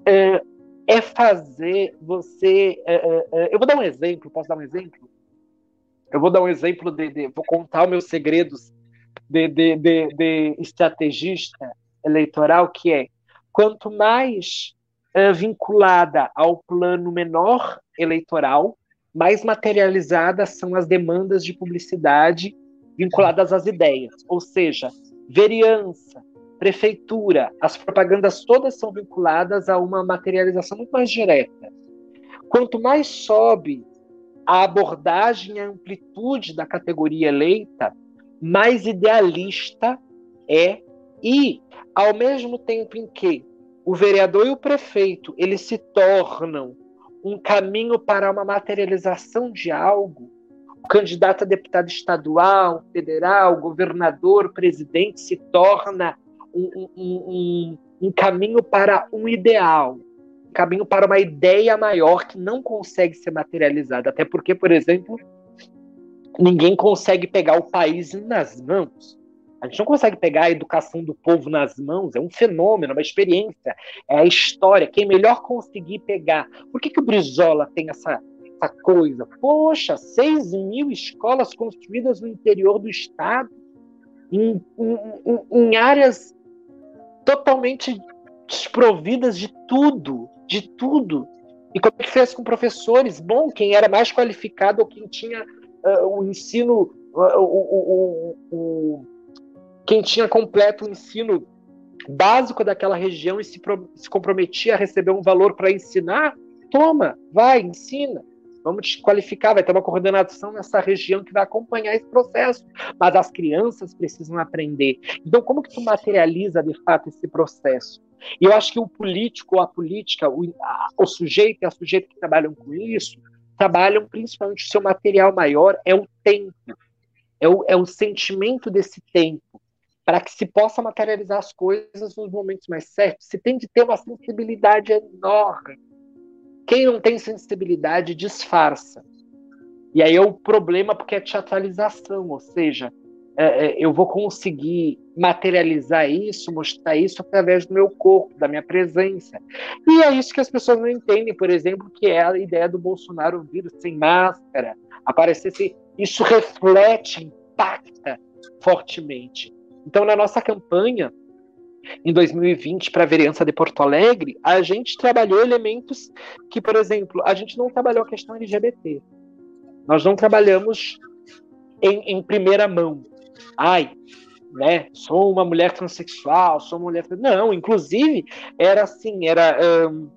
é, é fazer você. É, é, eu vou dar um exemplo, posso dar um exemplo? Eu vou dar um exemplo de, de vou contar meus segredos de, de, de, de estrategista eleitoral, que é quanto mais uh, vinculada ao plano menor eleitoral, mais materializadas são as demandas de publicidade vinculadas às ideias. Ou seja, vereança, prefeitura, as propagandas todas são vinculadas a uma materialização muito mais direta. Quanto mais sobe a abordagem e a amplitude da categoria eleita, mais idealista é e, ao mesmo tempo em que o vereador e o prefeito eles se tornam um caminho para uma materialização de algo, o candidato a deputado estadual, federal, governador, presidente se torna um, um, um caminho para um ideal, um caminho para uma ideia maior que não consegue ser materializada. Até porque, por exemplo, ninguém consegue pegar o país nas mãos. A gente não consegue pegar a educação do povo nas mãos, é um fenômeno, uma experiência, é a história. Quem melhor conseguir pegar. Por que, que o Brizola tem essa, essa coisa? Poxa, 6 mil escolas construídas no interior do estado, em, em, em áreas totalmente desprovidas de tudo, de tudo. E como é que fez com professores? Bom, quem era mais qualificado ou quem tinha uh, o ensino, uh, o, o, o, quem tinha completo o ensino básico daquela região e se, se comprometia a receber um valor para ensinar, toma, vai, ensina. Vamos te qualificar, vai ter uma coordenação nessa região que vai acompanhar esse processo. Mas as crianças precisam aprender. Então, como que tu materializa de fato esse processo? E eu acho que o político, a política, o, a, o sujeito e a sujeita que trabalham com isso, trabalham principalmente o seu material maior é o tempo, é o, é o sentimento desse tempo, para que se possa materializar as coisas nos momentos mais certos. Se tem de ter uma sensibilidade enorme. Quem não tem sensibilidade disfarça. E aí é o problema porque é teatralização, ou seja, eu vou conseguir materializar isso, mostrar isso através do meu corpo, da minha presença. E é isso que as pessoas não entendem, por exemplo, que é a ideia do Bolsonaro vir sem máscara, aparecer sem... Isso reflete, impacta fortemente. Então, na nossa campanha, em 2020, para a vereança de Porto Alegre, a gente trabalhou elementos que, por exemplo, a gente não trabalhou a questão LGBT. Nós não trabalhamos em, em primeira mão ai, né, sou uma mulher transexual, sou mulher. Não, inclusive, era assim, era um,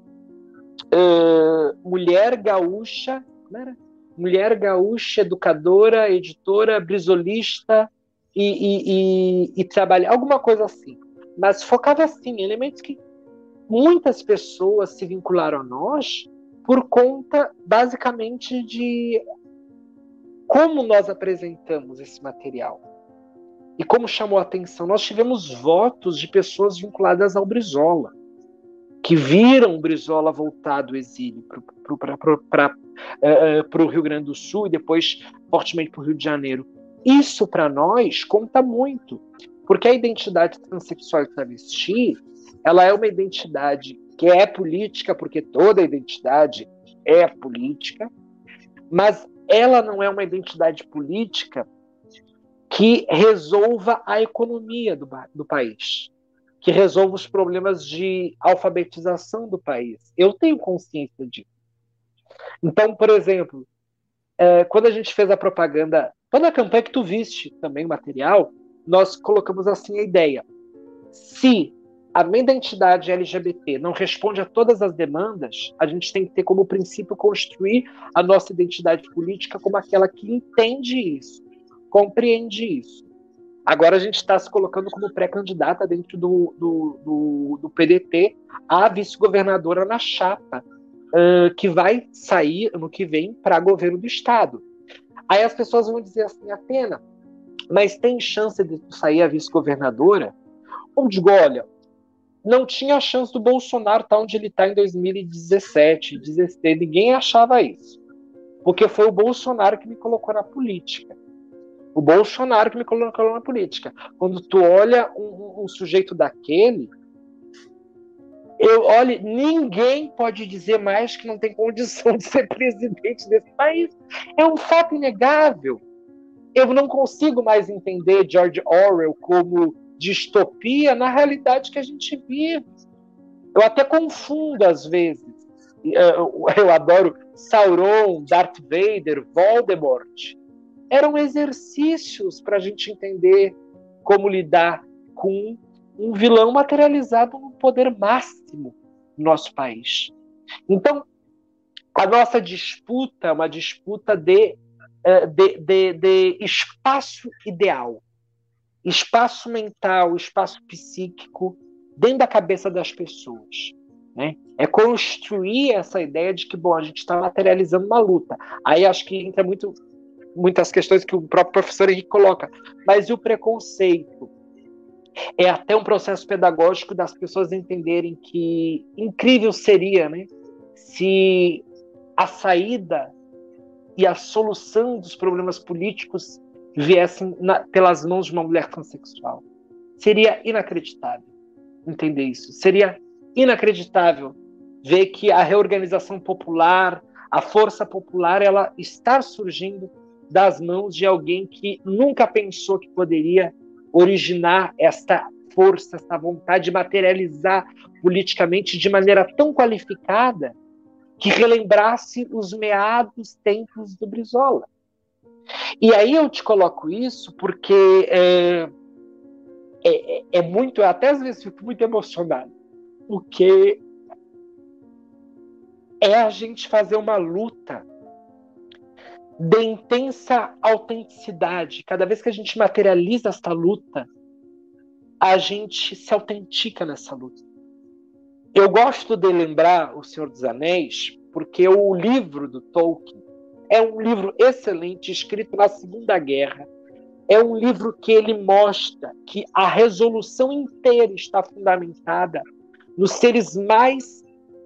uh, mulher gaúcha, como era? Mulher gaúcha, educadora, editora, brisolista e, e, e, e trabalha, alguma coisa assim. Mas focava assim, elementos que muitas pessoas se vincularam a nós por conta, basicamente, de como nós apresentamos esse material. E como chamou a atenção, nós tivemos votos de pessoas vinculadas ao Brizola, que viram o Brizola voltar do exílio para uh, uh, o Rio Grande do Sul e depois fortemente para o Rio de Janeiro. Isso para nós conta muito, porque a identidade transexual e travesti ela é uma identidade que é política, porque toda identidade é política, mas ela não é uma identidade política que resolva a economia do, do país, que resolva os problemas de alfabetização do país. Eu tenho consciência disso. Então, por exemplo, é, quando a gente fez a propaganda, quando a campanha que tu viste também o material, nós colocamos assim a ideia: se a minha identidade LGBT não responde a todas as demandas, a gente tem que ter como princípio construir a nossa identidade política como aquela que entende isso compreende isso. Agora a gente está se colocando como pré-candidata dentro do, do, do, do, PDT a vice-governadora na chapa, uh, que vai sair no que vem para governo do Estado. Aí as pessoas vão dizer assim, Atena, mas tem chance de sair a vice-governadora? Eu digo, olha, não tinha chance do Bolsonaro estar tá onde ele está em 2017, 2016, ninguém achava isso. Porque foi o Bolsonaro que me colocou na política o Bolsonaro que me colocou na política. Quando tu olha um, um sujeito daquele, eu olhe, ninguém pode dizer mais que não tem condição de ser presidente desse país. É um fato inegável. Eu não consigo mais entender George Orwell como distopia na realidade que a gente vive. Eu até confundo às vezes. Eu adoro Sauron, Darth Vader, Voldemort eram exercícios para a gente entender como lidar com um vilão materializado no poder máximo do nosso país. Então, a nossa disputa é uma disputa de, eh, de, de, de espaço ideal, espaço mental, espaço psíquico dentro da cabeça das pessoas. Né? É construir essa ideia de que, bom, a gente está materializando uma luta. Aí acho que entra muito muitas questões que o próprio professor Henrique coloca. Mas e o preconceito? É até um processo pedagógico das pessoas entenderem que incrível seria, né, se a saída e a solução dos problemas políticos viessem na, pelas mãos de uma mulher transexual. Seria inacreditável entender isso. Seria inacreditável ver que a reorganização popular, a força popular, ela está surgindo das mãos de alguém que nunca pensou que poderia originar esta força, essa vontade de materializar politicamente de maneira tão qualificada que relembrasse os meados tempos do Brizola. E aí eu te coloco isso porque é, é, é muito, eu até às vezes fico muito emocionado, porque é a gente fazer uma luta de intensa autenticidade. Cada vez que a gente materializa esta luta, a gente se autentica nessa luta. Eu gosto de lembrar O Senhor dos Anéis, porque o livro do Tolkien é um livro excelente, escrito na Segunda Guerra. É um livro que ele mostra que a resolução inteira está fundamentada nos seres mais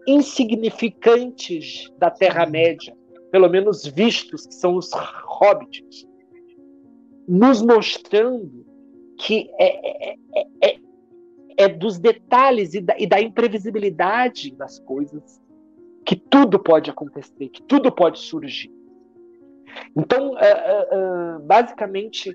insignificantes da Terra-média, pelo menos vistos, que são os hobbits, nos mostrando que é, é, é, é dos detalhes e da, e da, imprevisibilidade das coisas que tudo pode acontecer, que tudo pode surgir. Então, basicamente,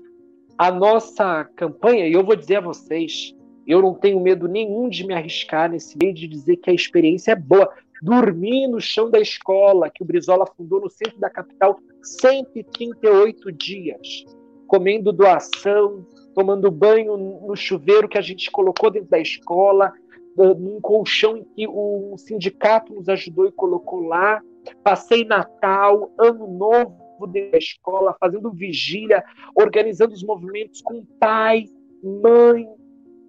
a nossa campanha, e eu vou dizer a vocês, eu não tenho medo nenhum de me arriscar nesse meio de dizer que a experiência é boa. Dormir no chão da escola que o Brizola fundou no centro da capital 138 dias, comendo doação, tomando banho no chuveiro que a gente colocou dentro da escola, num colchão em que o sindicato nos ajudou e colocou lá. Passei Natal, Ano Novo dentro da escola, fazendo vigília, organizando os movimentos com pai, mãe,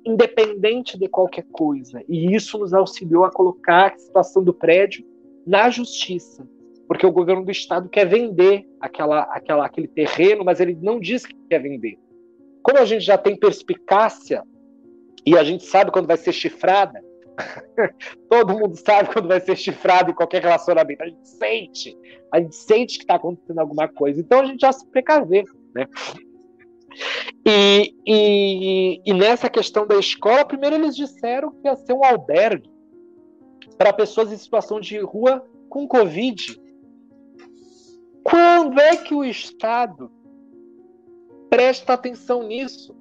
independente de qualquer coisa. E isso nos auxiliou a colocar a situação do prédio na justiça, porque o governo do estado quer vender aquela, aquela, aquele terreno, mas ele não diz que quer vender. Como a gente já tem perspicácia e a gente sabe quando vai ser chifrada, todo mundo sabe quando vai ser chifrado em qualquer relacionamento, a gente sente, a gente sente que está acontecendo alguma coisa, então a gente já se precaver, né? E, e, e, nessa questão da escola, primeiro eles disseram que ia ser um albergue para pessoas em situação de rua com Covid. Quando é que o Estado presta atenção nisso?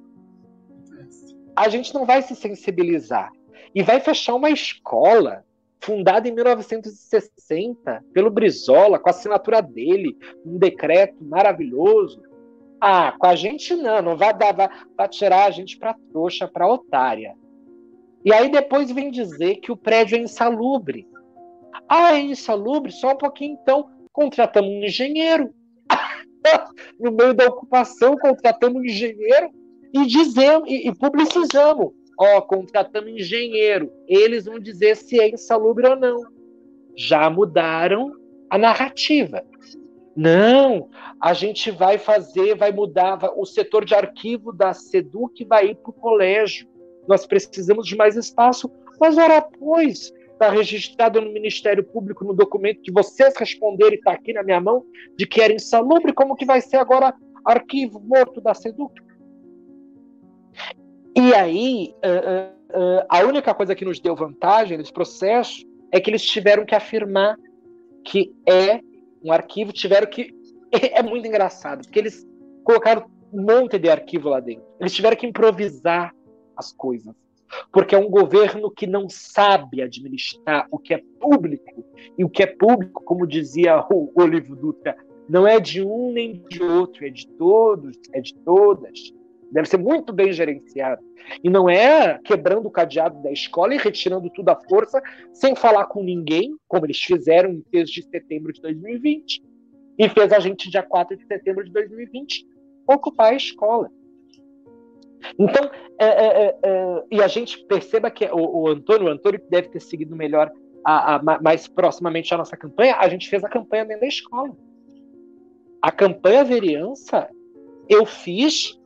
A gente não vai se sensibilizar. E vai fechar uma escola fundada em 1960 pelo Brizola, com a assinatura dele, um decreto maravilhoso ah, com a gente não, não vai dar, vai, tirar a gente para trouxa, para otária. E aí depois vem dizer que o prédio é insalubre. Ah, é insalubre? Só um pouquinho então. Contratamos um engenheiro. no meio da ocupação, contratamos um engenheiro e dizemos e, e publicizamos. Ó, contratamos engenheiro. Eles vão dizer se é insalubre ou não. Já mudaram a narrativa. Não, a gente vai fazer, vai mudar, vai, o setor de arquivo da SEDUC vai ir para o colégio. Nós precisamos de mais espaço. Mas, ora, pois, está registrado no Ministério Público no documento que vocês responderam está aqui na minha mão, de que era insalubre, como que vai ser agora arquivo morto da SEDUC? E aí, uh, uh, a única coisa que nos deu vantagem nesse processo é que eles tiveram que afirmar que é um arquivo, tiveram que. É muito engraçado, porque eles colocaram um monte de arquivo lá dentro. Eles tiveram que improvisar as coisas. Porque é um governo que não sabe administrar o que é público. E o que é público, como dizia o Olívio Dutra, não é de um nem de outro, é de todos, é de todas. Deve ser muito bem gerenciado. E não é quebrando o cadeado da escola e retirando tudo à força, sem falar com ninguém, como eles fizeram em 3 de setembro de 2020, e fez a gente, dia 4 de setembro de 2020, ocupar a escola. Então, é, é, é, é, e a gente perceba que o, o, Antônio, o Antônio deve ter seguido melhor, a, a, mais proximamente a nossa campanha, a gente fez a campanha dentro da escola. A campanha vereança eu fiz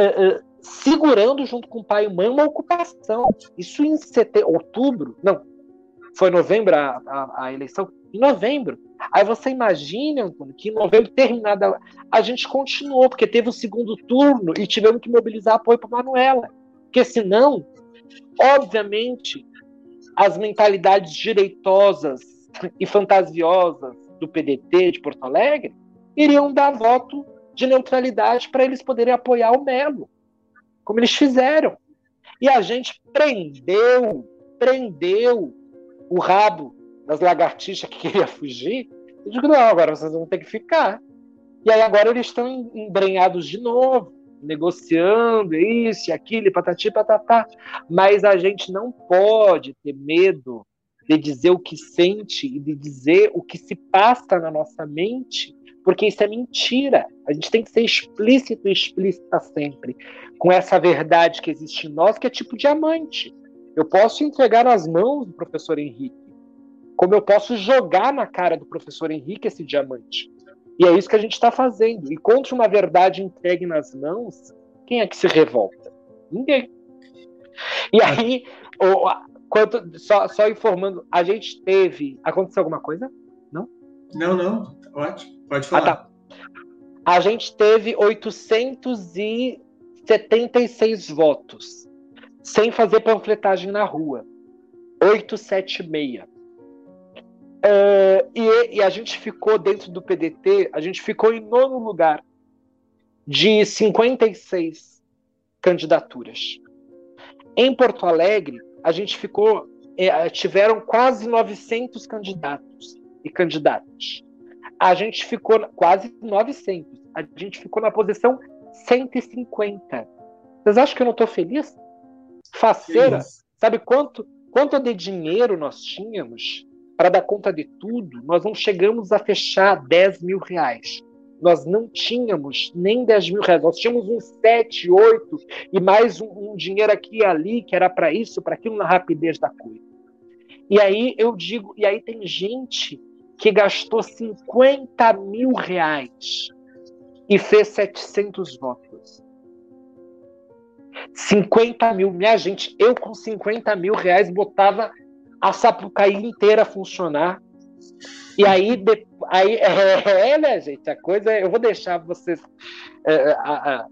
uh, uh, segurando junto com o pai e mãe uma ocupação. Isso em setembro, outubro, não, foi novembro a, a, a, eleição? Em novembro. Aí você imagina, Antônio, que em novembro, terminada, a gente continuou, porque teve o segundo turno e tivemos que mobilizar apoio para Manuela. Porque senão, obviamente, as mentalidades direitosas e fantasiosas do PDT de Porto Alegre iriam dar voto de neutralidade para eles poderem apoiar o Melo, como eles fizeram. E a gente prendeu, prendeu o rabo das lagartixas que queria fugir. Eu digo, não, agora vocês vão ter que ficar. E aí agora eles estão embrenhados de novo, negociando isso e aquilo, patati patatá. Mas a gente não pode ter medo de dizer o que sente e de dizer o que se passa na nossa mente, porque isso é mentira. A gente tem que ser explícito e explícita sempre com essa verdade que existe em nós, que é tipo diamante. Eu posso entregar nas mãos do professor Henrique, como eu posso jogar na cara do professor Henrique esse diamante. E é isso que a gente está fazendo. E contra uma verdade entregue nas mãos, quem é que se revolta? Ninguém. E aí, Quanto, só, só informando, a gente teve. Aconteceu alguma coisa? Não? Não, não. Ótimo. Pode falar. Ah, tá. A gente teve 876 votos, sem fazer panfletagem na rua. 876. Uh, e, e a gente ficou dentro do PDT, a gente ficou em nono lugar de 56 candidaturas. Em Porto Alegre, a gente ficou, é, tiveram quase 900 candidatos e candidatas. A gente ficou quase 900. A gente ficou na posição 150. Vocês acham que eu não estou feliz? Faceira. Sabe quanto, quanto de dinheiro nós tínhamos para dar conta de tudo? Nós não chegamos a fechar 10 mil reais nós não tínhamos nem 10 mil reais, nós tínhamos uns 7, 8 e mais um, um dinheiro aqui e ali que era para isso, para aquilo, na rapidez da coisa. E aí eu digo, e aí tem gente que gastou 50 mil reais e fez 700 votos. 50 mil, minha gente, eu com 50 mil reais botava a Sapucaí inteira a funcionar e aí, de, aí é, é, né, gente? A coisa é, eu vou deixar vocês é, a, a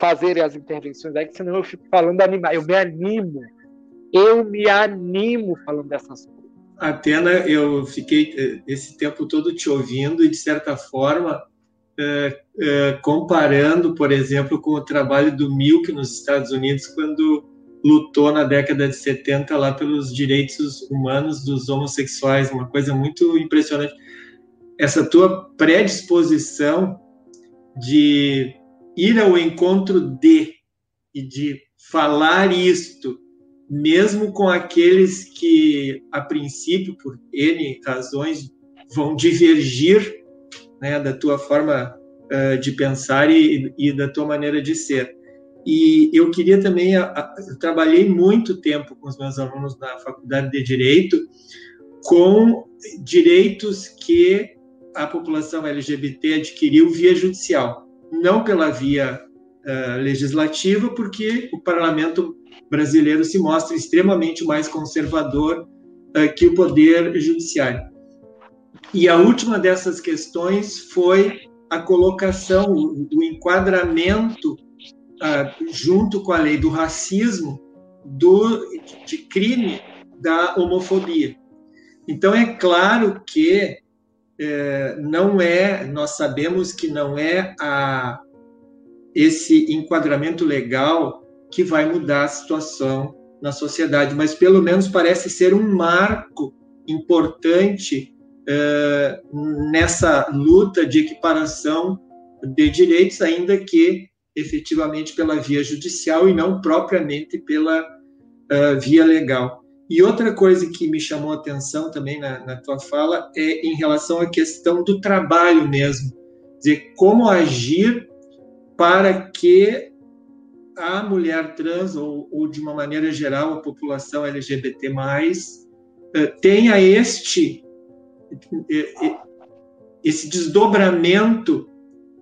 fazerem as intervenções aí, senão eu fico falando animar. Eu me animo. Eu me animo falando dessas coisas. Atena, eu fiquei eh, esse tempo todo te ouvindo e, de certa forma, é, é, comparando, por exemplo, com o trabalho do Milk nos Estados Unidos, quando lutou na década de 70 lá pelos direitos humanos dos homossexuais, uma coisa muito impressionante. Essa tua predisposição de ir ao encontro de e de falar isto, mesmo com aqueles que, a princípio, por N razões, vão divergir né, da tua forma uh, de pensar e, e da tua maneira de ser. E eu queria também, eu trabalhei muito tempo com os meus alunos na faculdade de Direito, com direitos que a população LGBT adquiriu via judicial, não pela via uh, legislativa, porque o parlamento brasileiro se mostra extremamente mais conservador uh, que o poder judiciário. E a última dessas questões foi a colocação, o, enquadramento ah, junto com a lei do racismo, do, de crime da homofobia. Então, é claro que é, não é, nós sabemos que não é a, esse enquadramento legal que vai mudar a situação na sociedade, mas pelo menos parece ser um marco importante é, nessa luta de equiparação de direitos, ainda que efetivamente pela via judicial e não propriamente pela uh, via legal. E outra coisa que me chamou a atenção também na, na, tua fala é em relação à questão do trabalho mesmo. dizer, como agir para que a mulher trans, ou, ou de uma maneira geral a população LGBT+, uh, tenha este, esse desdobramento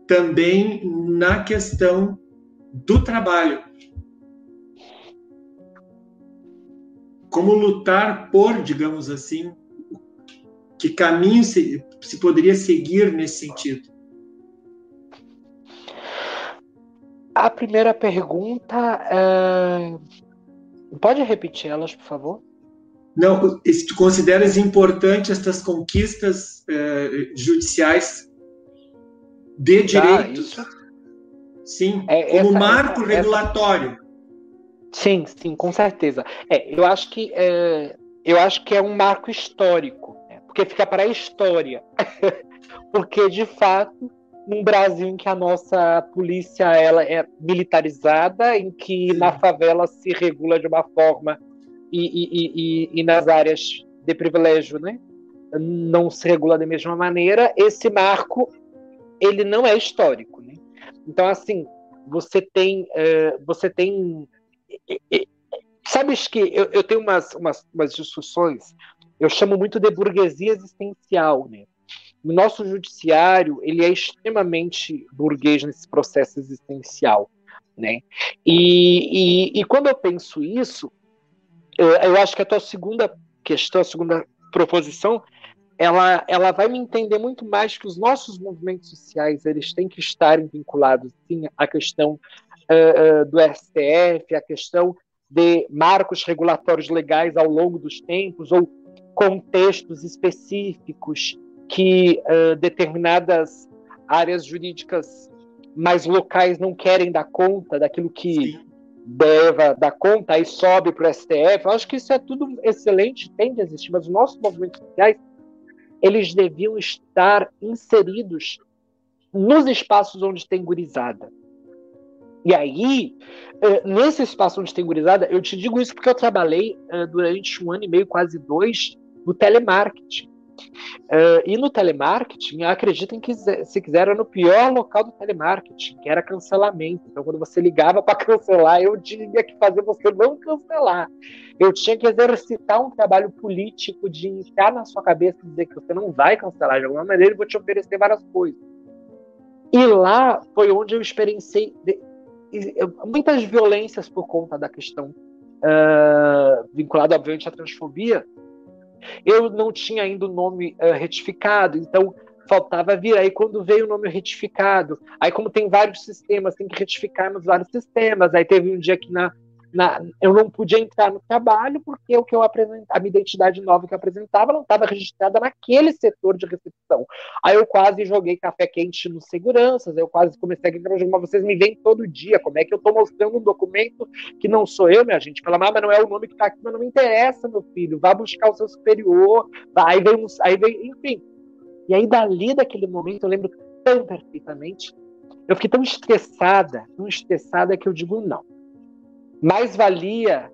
também na questão do trabalho. Como lutar por, digamos assim, que caminho se, se poderia seguir nesse sentido? A primeira pergunta. É... Pode repetir elas, por favor? Não, se tu consideras importante estas conquistas eh, judiciais de tá, direitos? Tá, sim, é, como essa, marco essa, regulatório. Essa... Sim, sim, com certeza. É, eu acho que é, eu acho que é um marco histórico, né? porque fica para a história, porque de fato num Brasil em que a nossa polícia ela é militarizada, em que Sim. na favela se regula de uma forma e, e, e, e, nas áreas de privilégio, né, não se regula da mesma maneira. Esse marco ele não é histórico, né? Então assim você tem uh, você tem sabes que eu, eu tenho umas, umas, umas discussões eu chamo muito de burguesia existencial, né? O nosso judiciário ele é extremamente burguês nesse processo existencial, né? E, e, e quando eu penso isso, eu, eu, acho que a tua segunda questão, a segunda proposição, ela, ela vai me entender muito mais que os nossos movimentos sociais eles têm que estar vinculados sim à questão uh, uh, do STF, à questão de marcos regulatórios legais ao longo dos tempos ou contextos específicos que uh, determinadas áreas jurídicas mais locais não querem dar conta daquilo que Sim. deva dar conta, aí sobe para o STF. Eu acho que isso é tudo excelente, tem de existir, mas os nossos movimentos sociais eles deviam estar inseridos nos espaços onde tem gurizada. E aí, uh, nesse espaço onde tem gurizada, eu te digo isso porque eu trabalhei uh, durante um ano e meio, quase dois, no telemarketing. Uh, e no telemarketing, acreditem que se quiser era no pior local do telemarketing, que era cancelamento. Então, quando você ligava para cancelar, eu tinha que fazer você não cancelar. Eu tinha que exercitar um trabalho político de entrar na sua cabeça e dizer que você não vai cancelar de alguma maneira e vou te oferecer várias coisas. E lá foi onde eu experienciei muitas violências por conta da questão uh, vinculada, obviamente, à transfobia, eu não tinha ainda o nome uh, retificado, então faltava vir. Aí quando veio o nome retificado, aí como tem vários sistemas, tem que retificar nos vários sistemas. Aí teve um dia que na, na, eu não podia entrar no trabalho porque o que eu apresentava, a minha identidade nova que eu apresentava não estava registrada naquele setor de recepção. Aí eu quase joguei café quente nos seguranças, eu quase comecei a gritar, mas vocês me veem todo dia, como é que eu estou mostrando um documento que não sou eu, minha gente? Pela mas não é o nome que está aqui, mas não me interessa, meu filho, vá buscar o seu superior, aí vem, aí vem, enfim. E aí dali daquele momento, eu lembro tão perfeitamente, eu fiquei tão estressada, tão estressada que eu digo não mais valia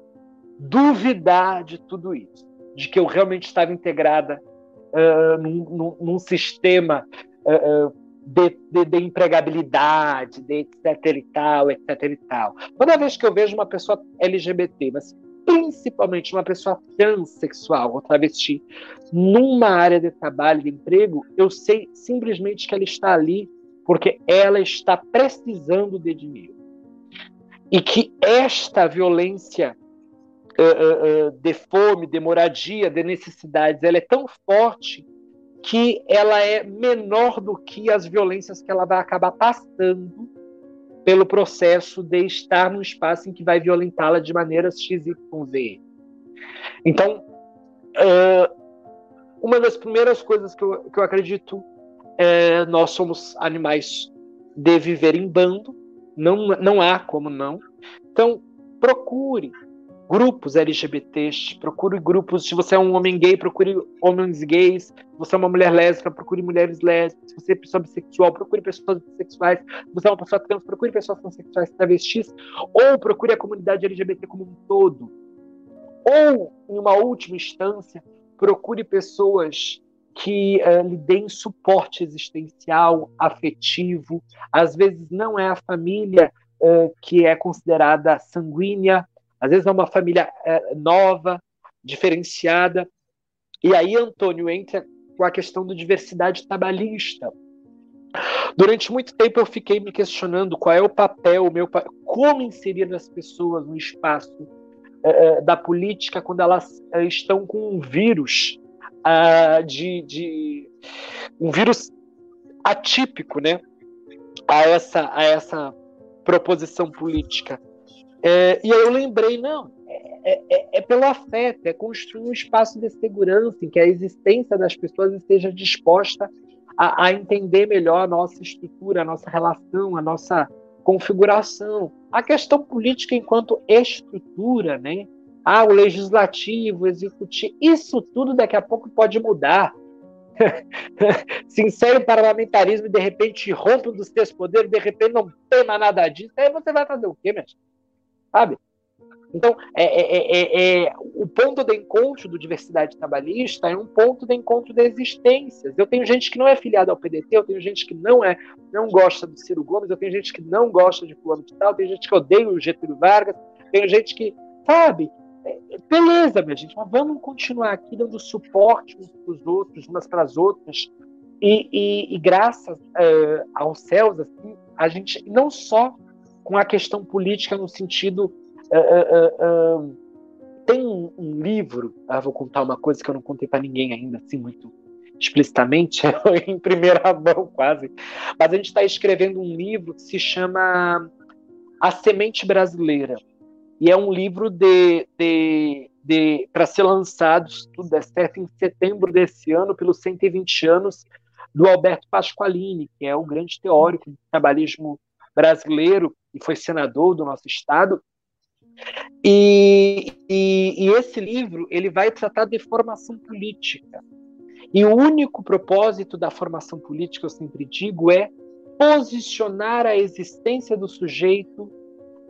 duvidar de tudo isso, de que eu realmente estava integrada uh, num, num, num, sistema uh, de, de, de, empregabilidade, de etc e tal, etc e tal. Toda vez que eu vejo uma pessoa LGBT, mas principalmente uma pessoa transexual ou travesti, numa área de trabalho, de emprego, eu sei simplesmente que ela está ali porque ela está precisando de dinheiro e que esta violência uh, uh, de fome, de moradia, de necessidades, ela é tão forte que ela é menor do que as violências que ela vai acabar passando pelo processo de estar no espaço em que vai violentá-la de maneiras x, y, z. Então, uh, uma das primeiras coisas que eu, que eu acredito é nós somos animais de viver em bando, não, não há como não. Então, procure grupos LGBTs, procure grupos. Se você é um homem gay, procure homens gays. Se você é uma mulher lésbica, procure mulheres lésbicas. Se você é pessoa bissexual, procure pessoas bissexuais. Se você é uma pessoa trans, procure pessoas transexuais, travestis. Ou procure a comunidade LGBT como um todo. Ou, em uma última instância, procure pessoas que uh, lhe deem suporte existencial, afetivo. Às vezes não é a família uh, que é considerada sanguínea, às vezes é uma família uh, nova, diferenciada. E aí, Antônio, entra com a questão da diversidade trabalhista. Durante muito tempo eu fiquei me questionando qual é o papel, o meu, como inserir as pessoas no espaço da política quando elas estão com um vírus uh, de, de, um vírus atípico, né, a essa a essa proposição política. É, e aí eu lembrei, não, é, é, é, pelo afeto, é construir um espaço de segurança em que a existência das pessoas esteja disposta a, a entender melhor a nossa estrutura, a nossa relação, a nossa configuração. A questão política enquanto estrutura, né? Ah, o legislativo, o executivo, isso tudo daqui a pouco pode mudar. Se insere o parlamentarismo e de repente rompe um dos três poderes, de repente não tem mais nada disso, aí você vai fazer o quê, minha gente? Sabe? Então, é, é, é, é, o ponto de encontro do diversidade trabalhista é um ponto de encontro de existências. Eu tenho gente que não é filiada ao PDT, eu tenho gente que não é, não gosta do Ciro Gomes, eu tenho gente que não gosta de fulano de tal, tenho gente que odeia o Getúlio Vargas, tenho gente que, sabe, beleza, minha gente, mas vamos continuar aqui dando suporte uns para os outros, umas para as outras, e, e, e graças uh, aos céus, assim, a gente não só com a questão política no sentido uh, uh, tem um, um livro, ah, vou contar uma coisa que eu não contei para ninguém ainda, assim, muito explicitamente, em primeira mão quase, mas a gente está escrevendo um livro que se chama A Semente Brasileira, e é um livro de, de, de para ser lançado, se tudo der certo, em setembro desse ano, pelos 120 anos do Alberto Pasqualini, que é o grande teórico do trabalhismo brasileiro e foi senador do nosso estado, e, e, e, esse livro ele vai tratar de formação política. E o único propósito da formação política, eu sempre digo, é posicionar a existência do sujeito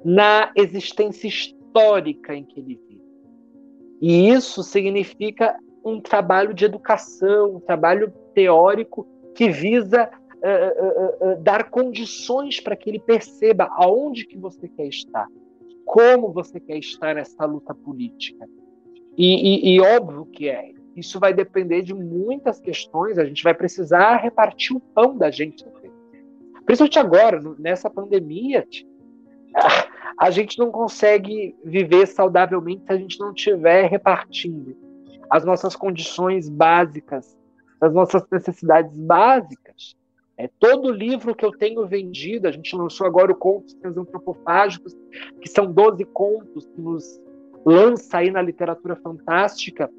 na existência histórica em que ele vive. E isso significa um trabalho de educação, um trabalho teórico que visa uh, uh, uh, dar condições para que ele perceba aonde que você quer estar como você quer estar nessa luta política. E, e, e, óbvio que é. Isso vai depender de muitas questões. A gente vai precisar repartir o pão da gente. Principalmente agora, nessa pandemia, a gente não consegue viver saudavelmente se a gente não estiver repartindo as nossas condições básicas, as nossas necessidades básicas. É, todo livro que eu tenho vendido, a gente lançou agora o Contos Antropofágicos, que são 12 contos que nos lança aí na literatura fantástica,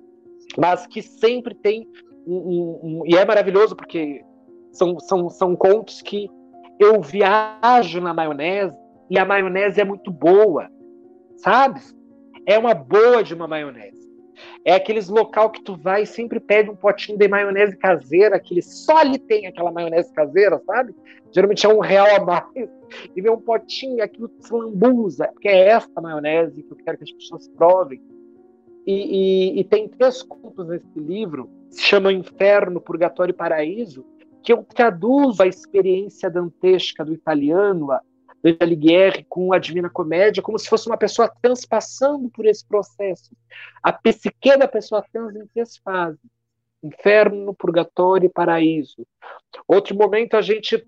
mas que sempre tem um, um, um, e é maravilhoso porque são, são, são contos que eu viajo na maionese e a maionese é muito boa, sabe? É uma boa de uma maionese. É aqueles local que tu vai e sempre pede um potinho de maionese caseira, que ele só ali tem aquela maionese caseira, sabe? Geralmente é um real a mais. E vem um potinho, aquilo se lambuza, porque é esta maionese que eu quero que as pessoas provem. E, e, e tem três contos nesse livro, se chama Inferno, Purgatório e Paraíso, que eu traduzo a experiência dantesca do italiano, Dante Alighieri com a Divina Comédia, como se fosse uma pessoa trans passando por esse processo. A psique da pessoa trans em três fases: inferno, purgatório e paraíso. Outro momento a gente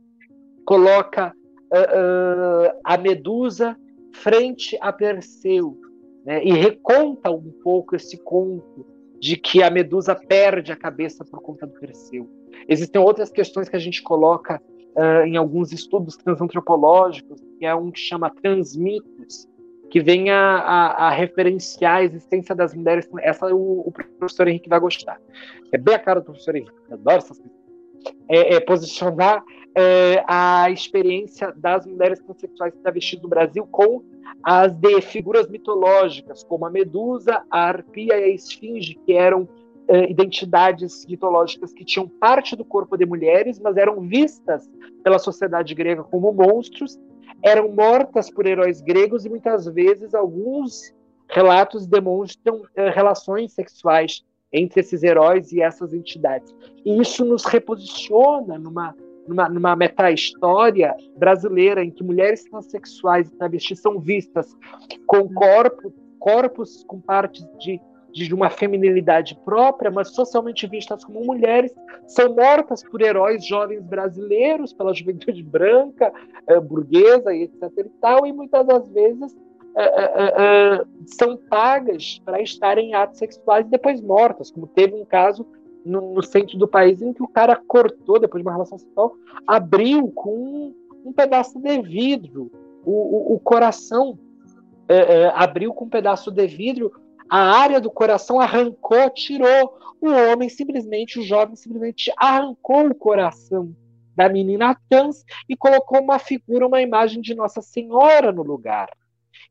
coloca uh, uh, a Medusa frente a Perseu né, e reconta um pouco esse conto de que a Medusa perde a cabeça por conta do Perseu. Existem outras questões que a gente coloca uh, em alguns estudos transantropológicos, que é um que chama Transmitos, que vem a, a, a, referenciar a existência das mulheres. Essa o, o, professor Henrique vai gostar. É bem a cara do professor Henrique, adoro essas coisas. É, é posicionar é, a experiência das mulheres transexuais travestis no Brasil com as de figuras mitológicas, como a Medusa, a Arpia e a Esfinge, que eram uh, identidades mitológicas que tinham parte do corpo de mulheres, mas eram vistas pela sociedade grega como monstros, eram mortas por heróis gregos e muitas vezes alguns relatos demonstram uh, relações sexuais entre esses heróis e essas entidades. E isso nos reposiciona numa numa, numa meta-história brasileira em que mulheres transexuais e travestis são vistas com corpo, corpos com partes de de uma feminilidade própria, mas socialmente vistas como mulheres, são mortas por heróis jovens brasileiros, pela juventude branca, eh, burguesa etc. E, tal, e muitas das vezes eh, eh, são pagas para estarem em atos sexuais e depois mortas, como teve um caso no, no, centro do país em que o cara cortou, depois de uma relação sexual, abriu com um, um pedaço de vidro o, o, o coração, abriu com um pedaço de vidro a área do coração arrancou, tirou. O homem simplesmente, o jovem simplesmente arrancou o coração da menina trans e colocou uma figura, uma imagem de Nossa Senhora no lugar.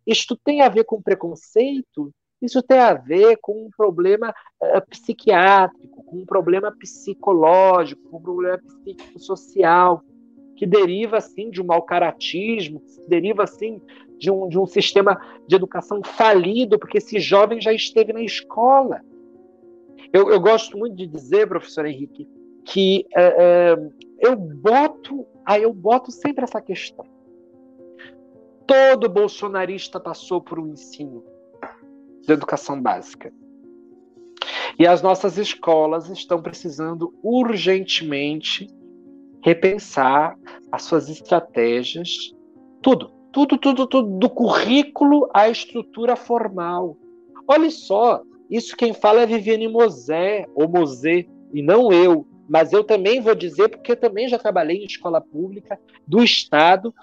Isto tem a ver com preconceito? Isso tem a ver com um problema uh, psiquiátrico, com um problema psicológico, com um problema psicossocial, que deriva, assim, de um mau caratismo, que deriva, assim, de um, de um sistema de educação falido, porque esse jovem já esteve na escola. Eu, eu gosto muito de dizer, professor Henrique, que é, é, eu boto, aí eu boto sempre essa questão. Todo bolsonarista passou por um ensino de educação básica. E as nossas escolas estão precisando urgentemente repensar as suas estratégias, tudo, tudo, tudo, tudo, do currículo à estrutura formal. Olha só, isso quem fala é Viviane Mosé, ou Mosé, e não eu. Mas eu também vou dizer, porque também já trabalhei em escola pública do Estado,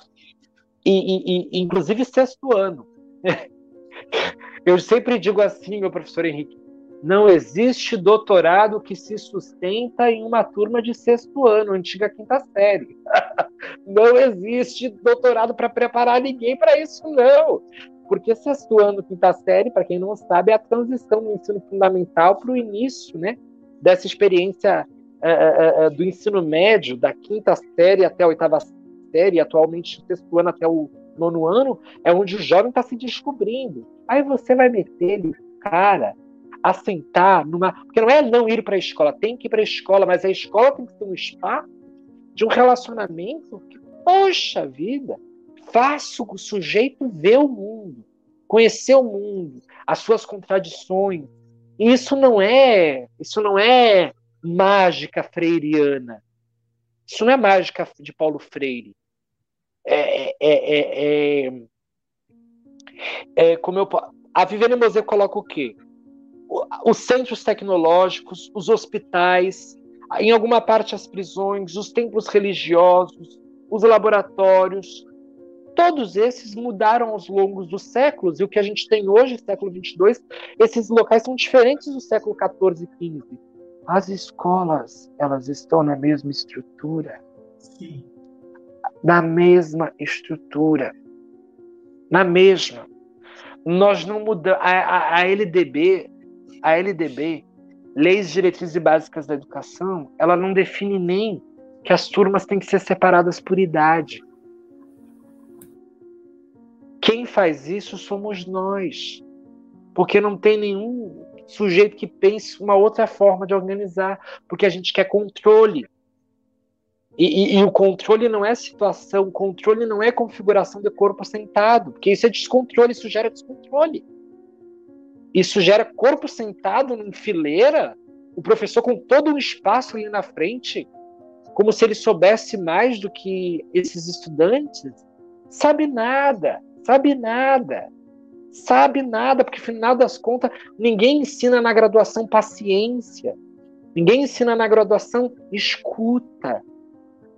e, e, e inclusive sexto ano. eu sempre digo assim, meu professor Henrique, não existe doutorado que se sustenta em uma turma de sexto ano, antiga quinta série. não existe doutorado para preparar ninguém para isso, não. Porque sexto ano, quinta série, para quem não sabe, é a transição do ensino fundamental para o início né, dessa experiência é, é, do ensino médio, da quinta série até a oitava série, atualmente sexto ano até o nono ano, é onde o jovem está se descobrindo. Aí você vai meter ele, cara, assentar numa. Porque não é não ir para a escola, tem que ir para a escola, mas a escola tem que ser um espaço de um relacionamento que, poxa vida, faça o sujeito ver o mundo, conhecer o mundo, as suas contradições. E isso não é, isso não é mágica freiriana. Isso não é mágica de Paulo Freire. É, é, é, é, é como eu a Viviane Mosé coloca o quê? Os centros tecnológicos, os hospitais, em alguma parte as prisões, os templos religiosos, os laboratórios, todos esses mudaram ao longo dos séculos, e o que a gente tem hoje, século 22, esses locais são diferentes do século 14 e 15. As escolas, elas estão na mesma estrutura. Sim. Na mesma estrutura. Na mesma. Nós não mudamos. A, a, a LDB, a LDB, Leis Diretrizes Básicas da Educação, ela não define nem que as turmas têm que ser separadas por idade. Quem faz isso somos nós. Porque não tem nenhum sujeito que pense uma outra forma de organizar, porque a gente quer controle. E, e, e, o controle não é situação, o controle não é configuração de corpo sentado, porque isso é descontrole, isso gera descontrole. Isso gera corpo sentado em fileira, o professor com todo um espaço ali na frente, como se ele soubesse mais do que esses estudantes. Sabe nada, sabe nada, sabe nada, porque, afinal das contas, ninguém ensina na graduação paciência, ninguém ensina na graduação escuta,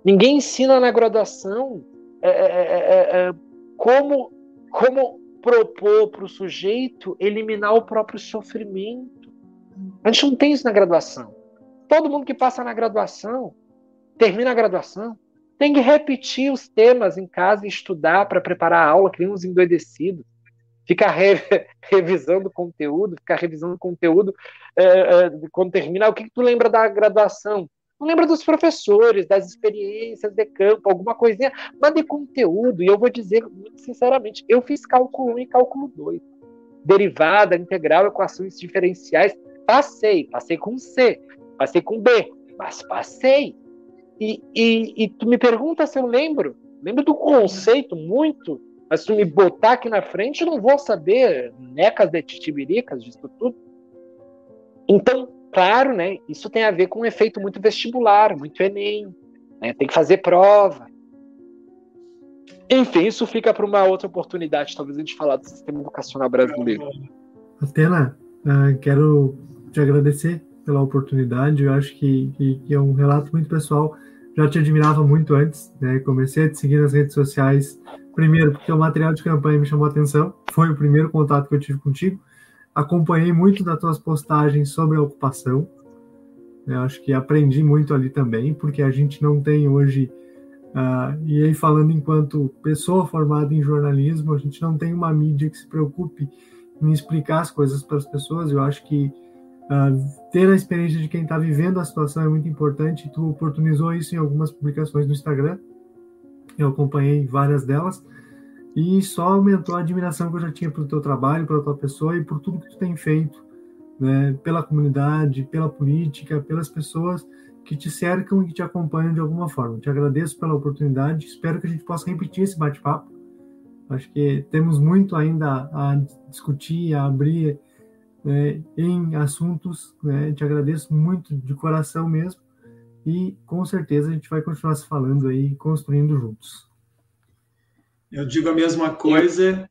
ninguém ensina na graduação é, é, é, como, como propor para o sujeito eliminar o próprio sofrimento. A gente não tem isso na graduação. Todo mundo que passa na graduação, termina a graduação, tem que repetir os temas em casa e estudar para preparar a aula, que nem uns endoidecidos. Ficar re, revisando conteúdo, ficar revisando conteúdo é, é, quando termina. O que, que tu lembra da graduação? Não lembra dos professores, das experiências de campo, alguma coisinha, mas de conteúdo. E eu vou dizer muito sinceramente, eu fiz cálculo 1 e cálculo 2. Derivada, integral, equações diferenciais. Passei, passei com C, passei com B, mas passei. E, e, e tu me pergunta se eu lembro. Lembro do conceito muito, mas se tu me botar aqui na frente, eu não vou saber necas de titibiricas disso tudo. Então, claro, né, isso tem a ver com um efeito muito vestibular, muito Enem. Né, tem que fazer prova. Enfim, isso fica para uma outra oportunidade, talvez a gente falar do sistema educacional brasileiro. Atena, uh, quero te agradecer pela oportunidade. Eu acho que, que, que, é um relato muito pessoal. Já te admirava muito antes, né? Comecei a te seguir nas redes sociais, primeiro porque o material de campanha me chamou a atenção, foi o primeiro contato que eu tive contigo. Acompanhei muito das tuas postagens sobre a ocupação. Eu acho que aprendi muito ali também, porque a gente não tem hoje Uh, e aí, falando enquanto pessoa formada em jornalismo, a gente não tem uma mídia que se preocupe em explicar as coisas para as pessoas. Eu acho que uh, ter a experiência de quem está vivendo a situação é muito importante. Tu oportunizou isso em algumas publicações no Instagram. Eu acompanhei várias delas e só aumentou a admiração que eu já tinha pelo teu trabalho, pela tua pessoa e por tudo que tu tem feito, né, pela comunidade, pela política, pelas pessoas que te cercam e que te acompanham de alguma forma. Te agradeço pela oportunidade, espero que a gente possa repetir esse bate-papo. Acho que temos muito ainda a discutir, a abrir né, em assuntos. Né? Te agradeço muito de coração mesmo e com certeza a gente vai continuar se falando aí, construindo juntos. Eu digo a mesma coisa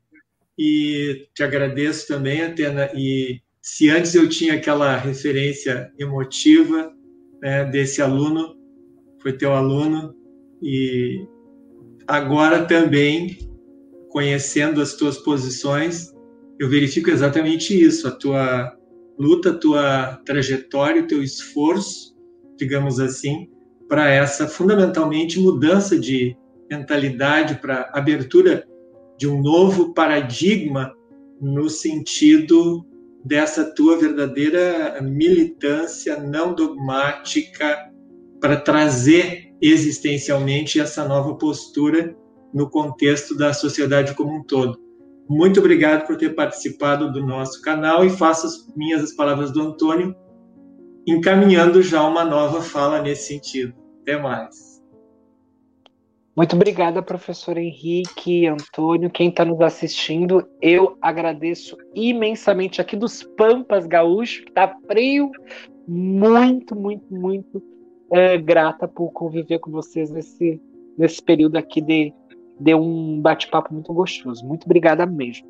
e te agradeço também, Atena. E se antes eu tinha aquela referência emotiva né, desse aluno, foi teu aluno, e agora também, conhecendo as tuas posições, eu verifico exatamente isso, a tua luta, a tua trajetória, o teu esforço, digamos assim, para essa fundamentalmente mudança de mentalidade, para abertura de um novo paradigma no sentido dessa tua verdadeira militância não dogmática para trazer existencialmente essa nova postura no contexto da sociedade como um todo. Muito obrigado por ter participado do nosso canal e faço as minhas as palavras do Antônio, encaminhando já uma nova fala nesse sentido. Até mais. Muito obrigada, professor Henrique, Antônio, quem está nos assistindo. Eu agradeço imensamente aqui dos Pampas Gaúcho, que está frio. Muito, muito, muito é, grata por conviver com vocês nesse, nesse período aqui de, de um bate-papo muito gostoso. Muito obrigada mesmo.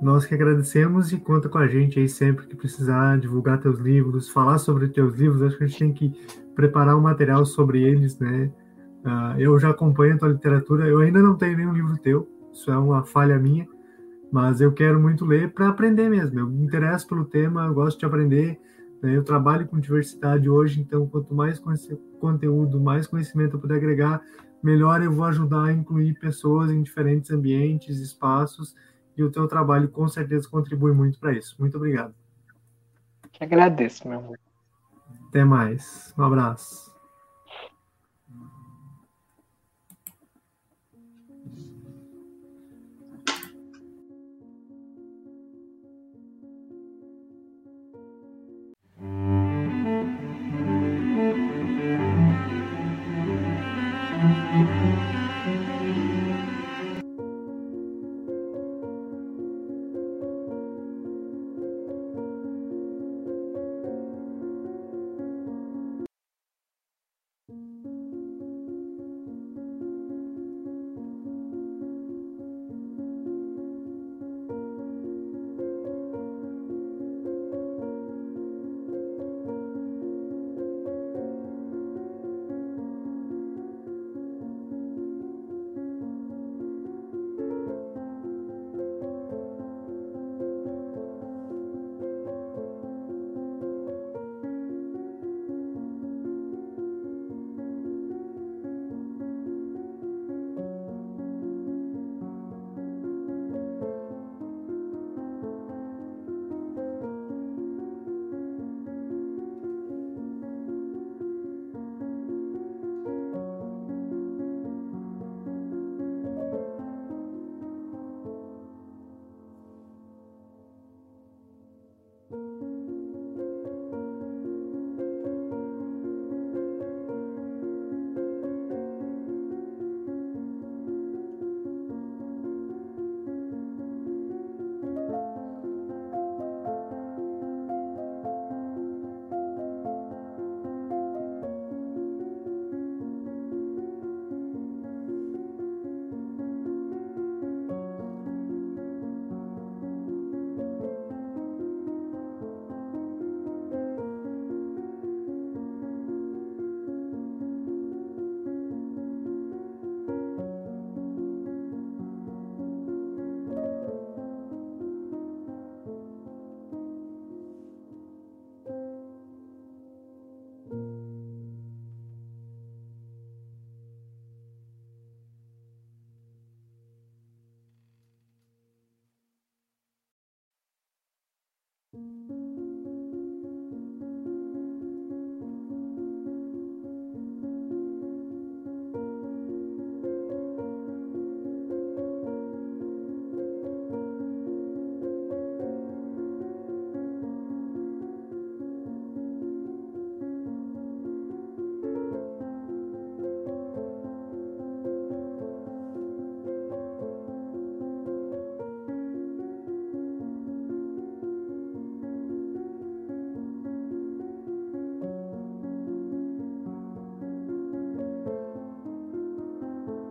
Nós que agradecemos e conta com a gente aí sempre que precisar divulgar teus livros, falar sobre teus livros. Acho que a gente tem que preparar um material sobre eles, né? Uh, eu já acompanho a tua literatura, eu ainda não tenho nenhum livro teu, isso é uma falha minha, mas eu quero muito ler para aprender mesmo. Eu me interesso pelo tema, eu gosto de aprender. Né? Eu trabalho com diversidade hoje, então quanto mais conteúdo, mais conhecimento eu puder agregar, melhor eu vou ajudar a incluir pessoas em diferentes ambientes, espaços, e o teu trabalho com certeza contribui muito para isso. Muito obrigado. Que agradeço, meu amor. Até mais. Um abraço.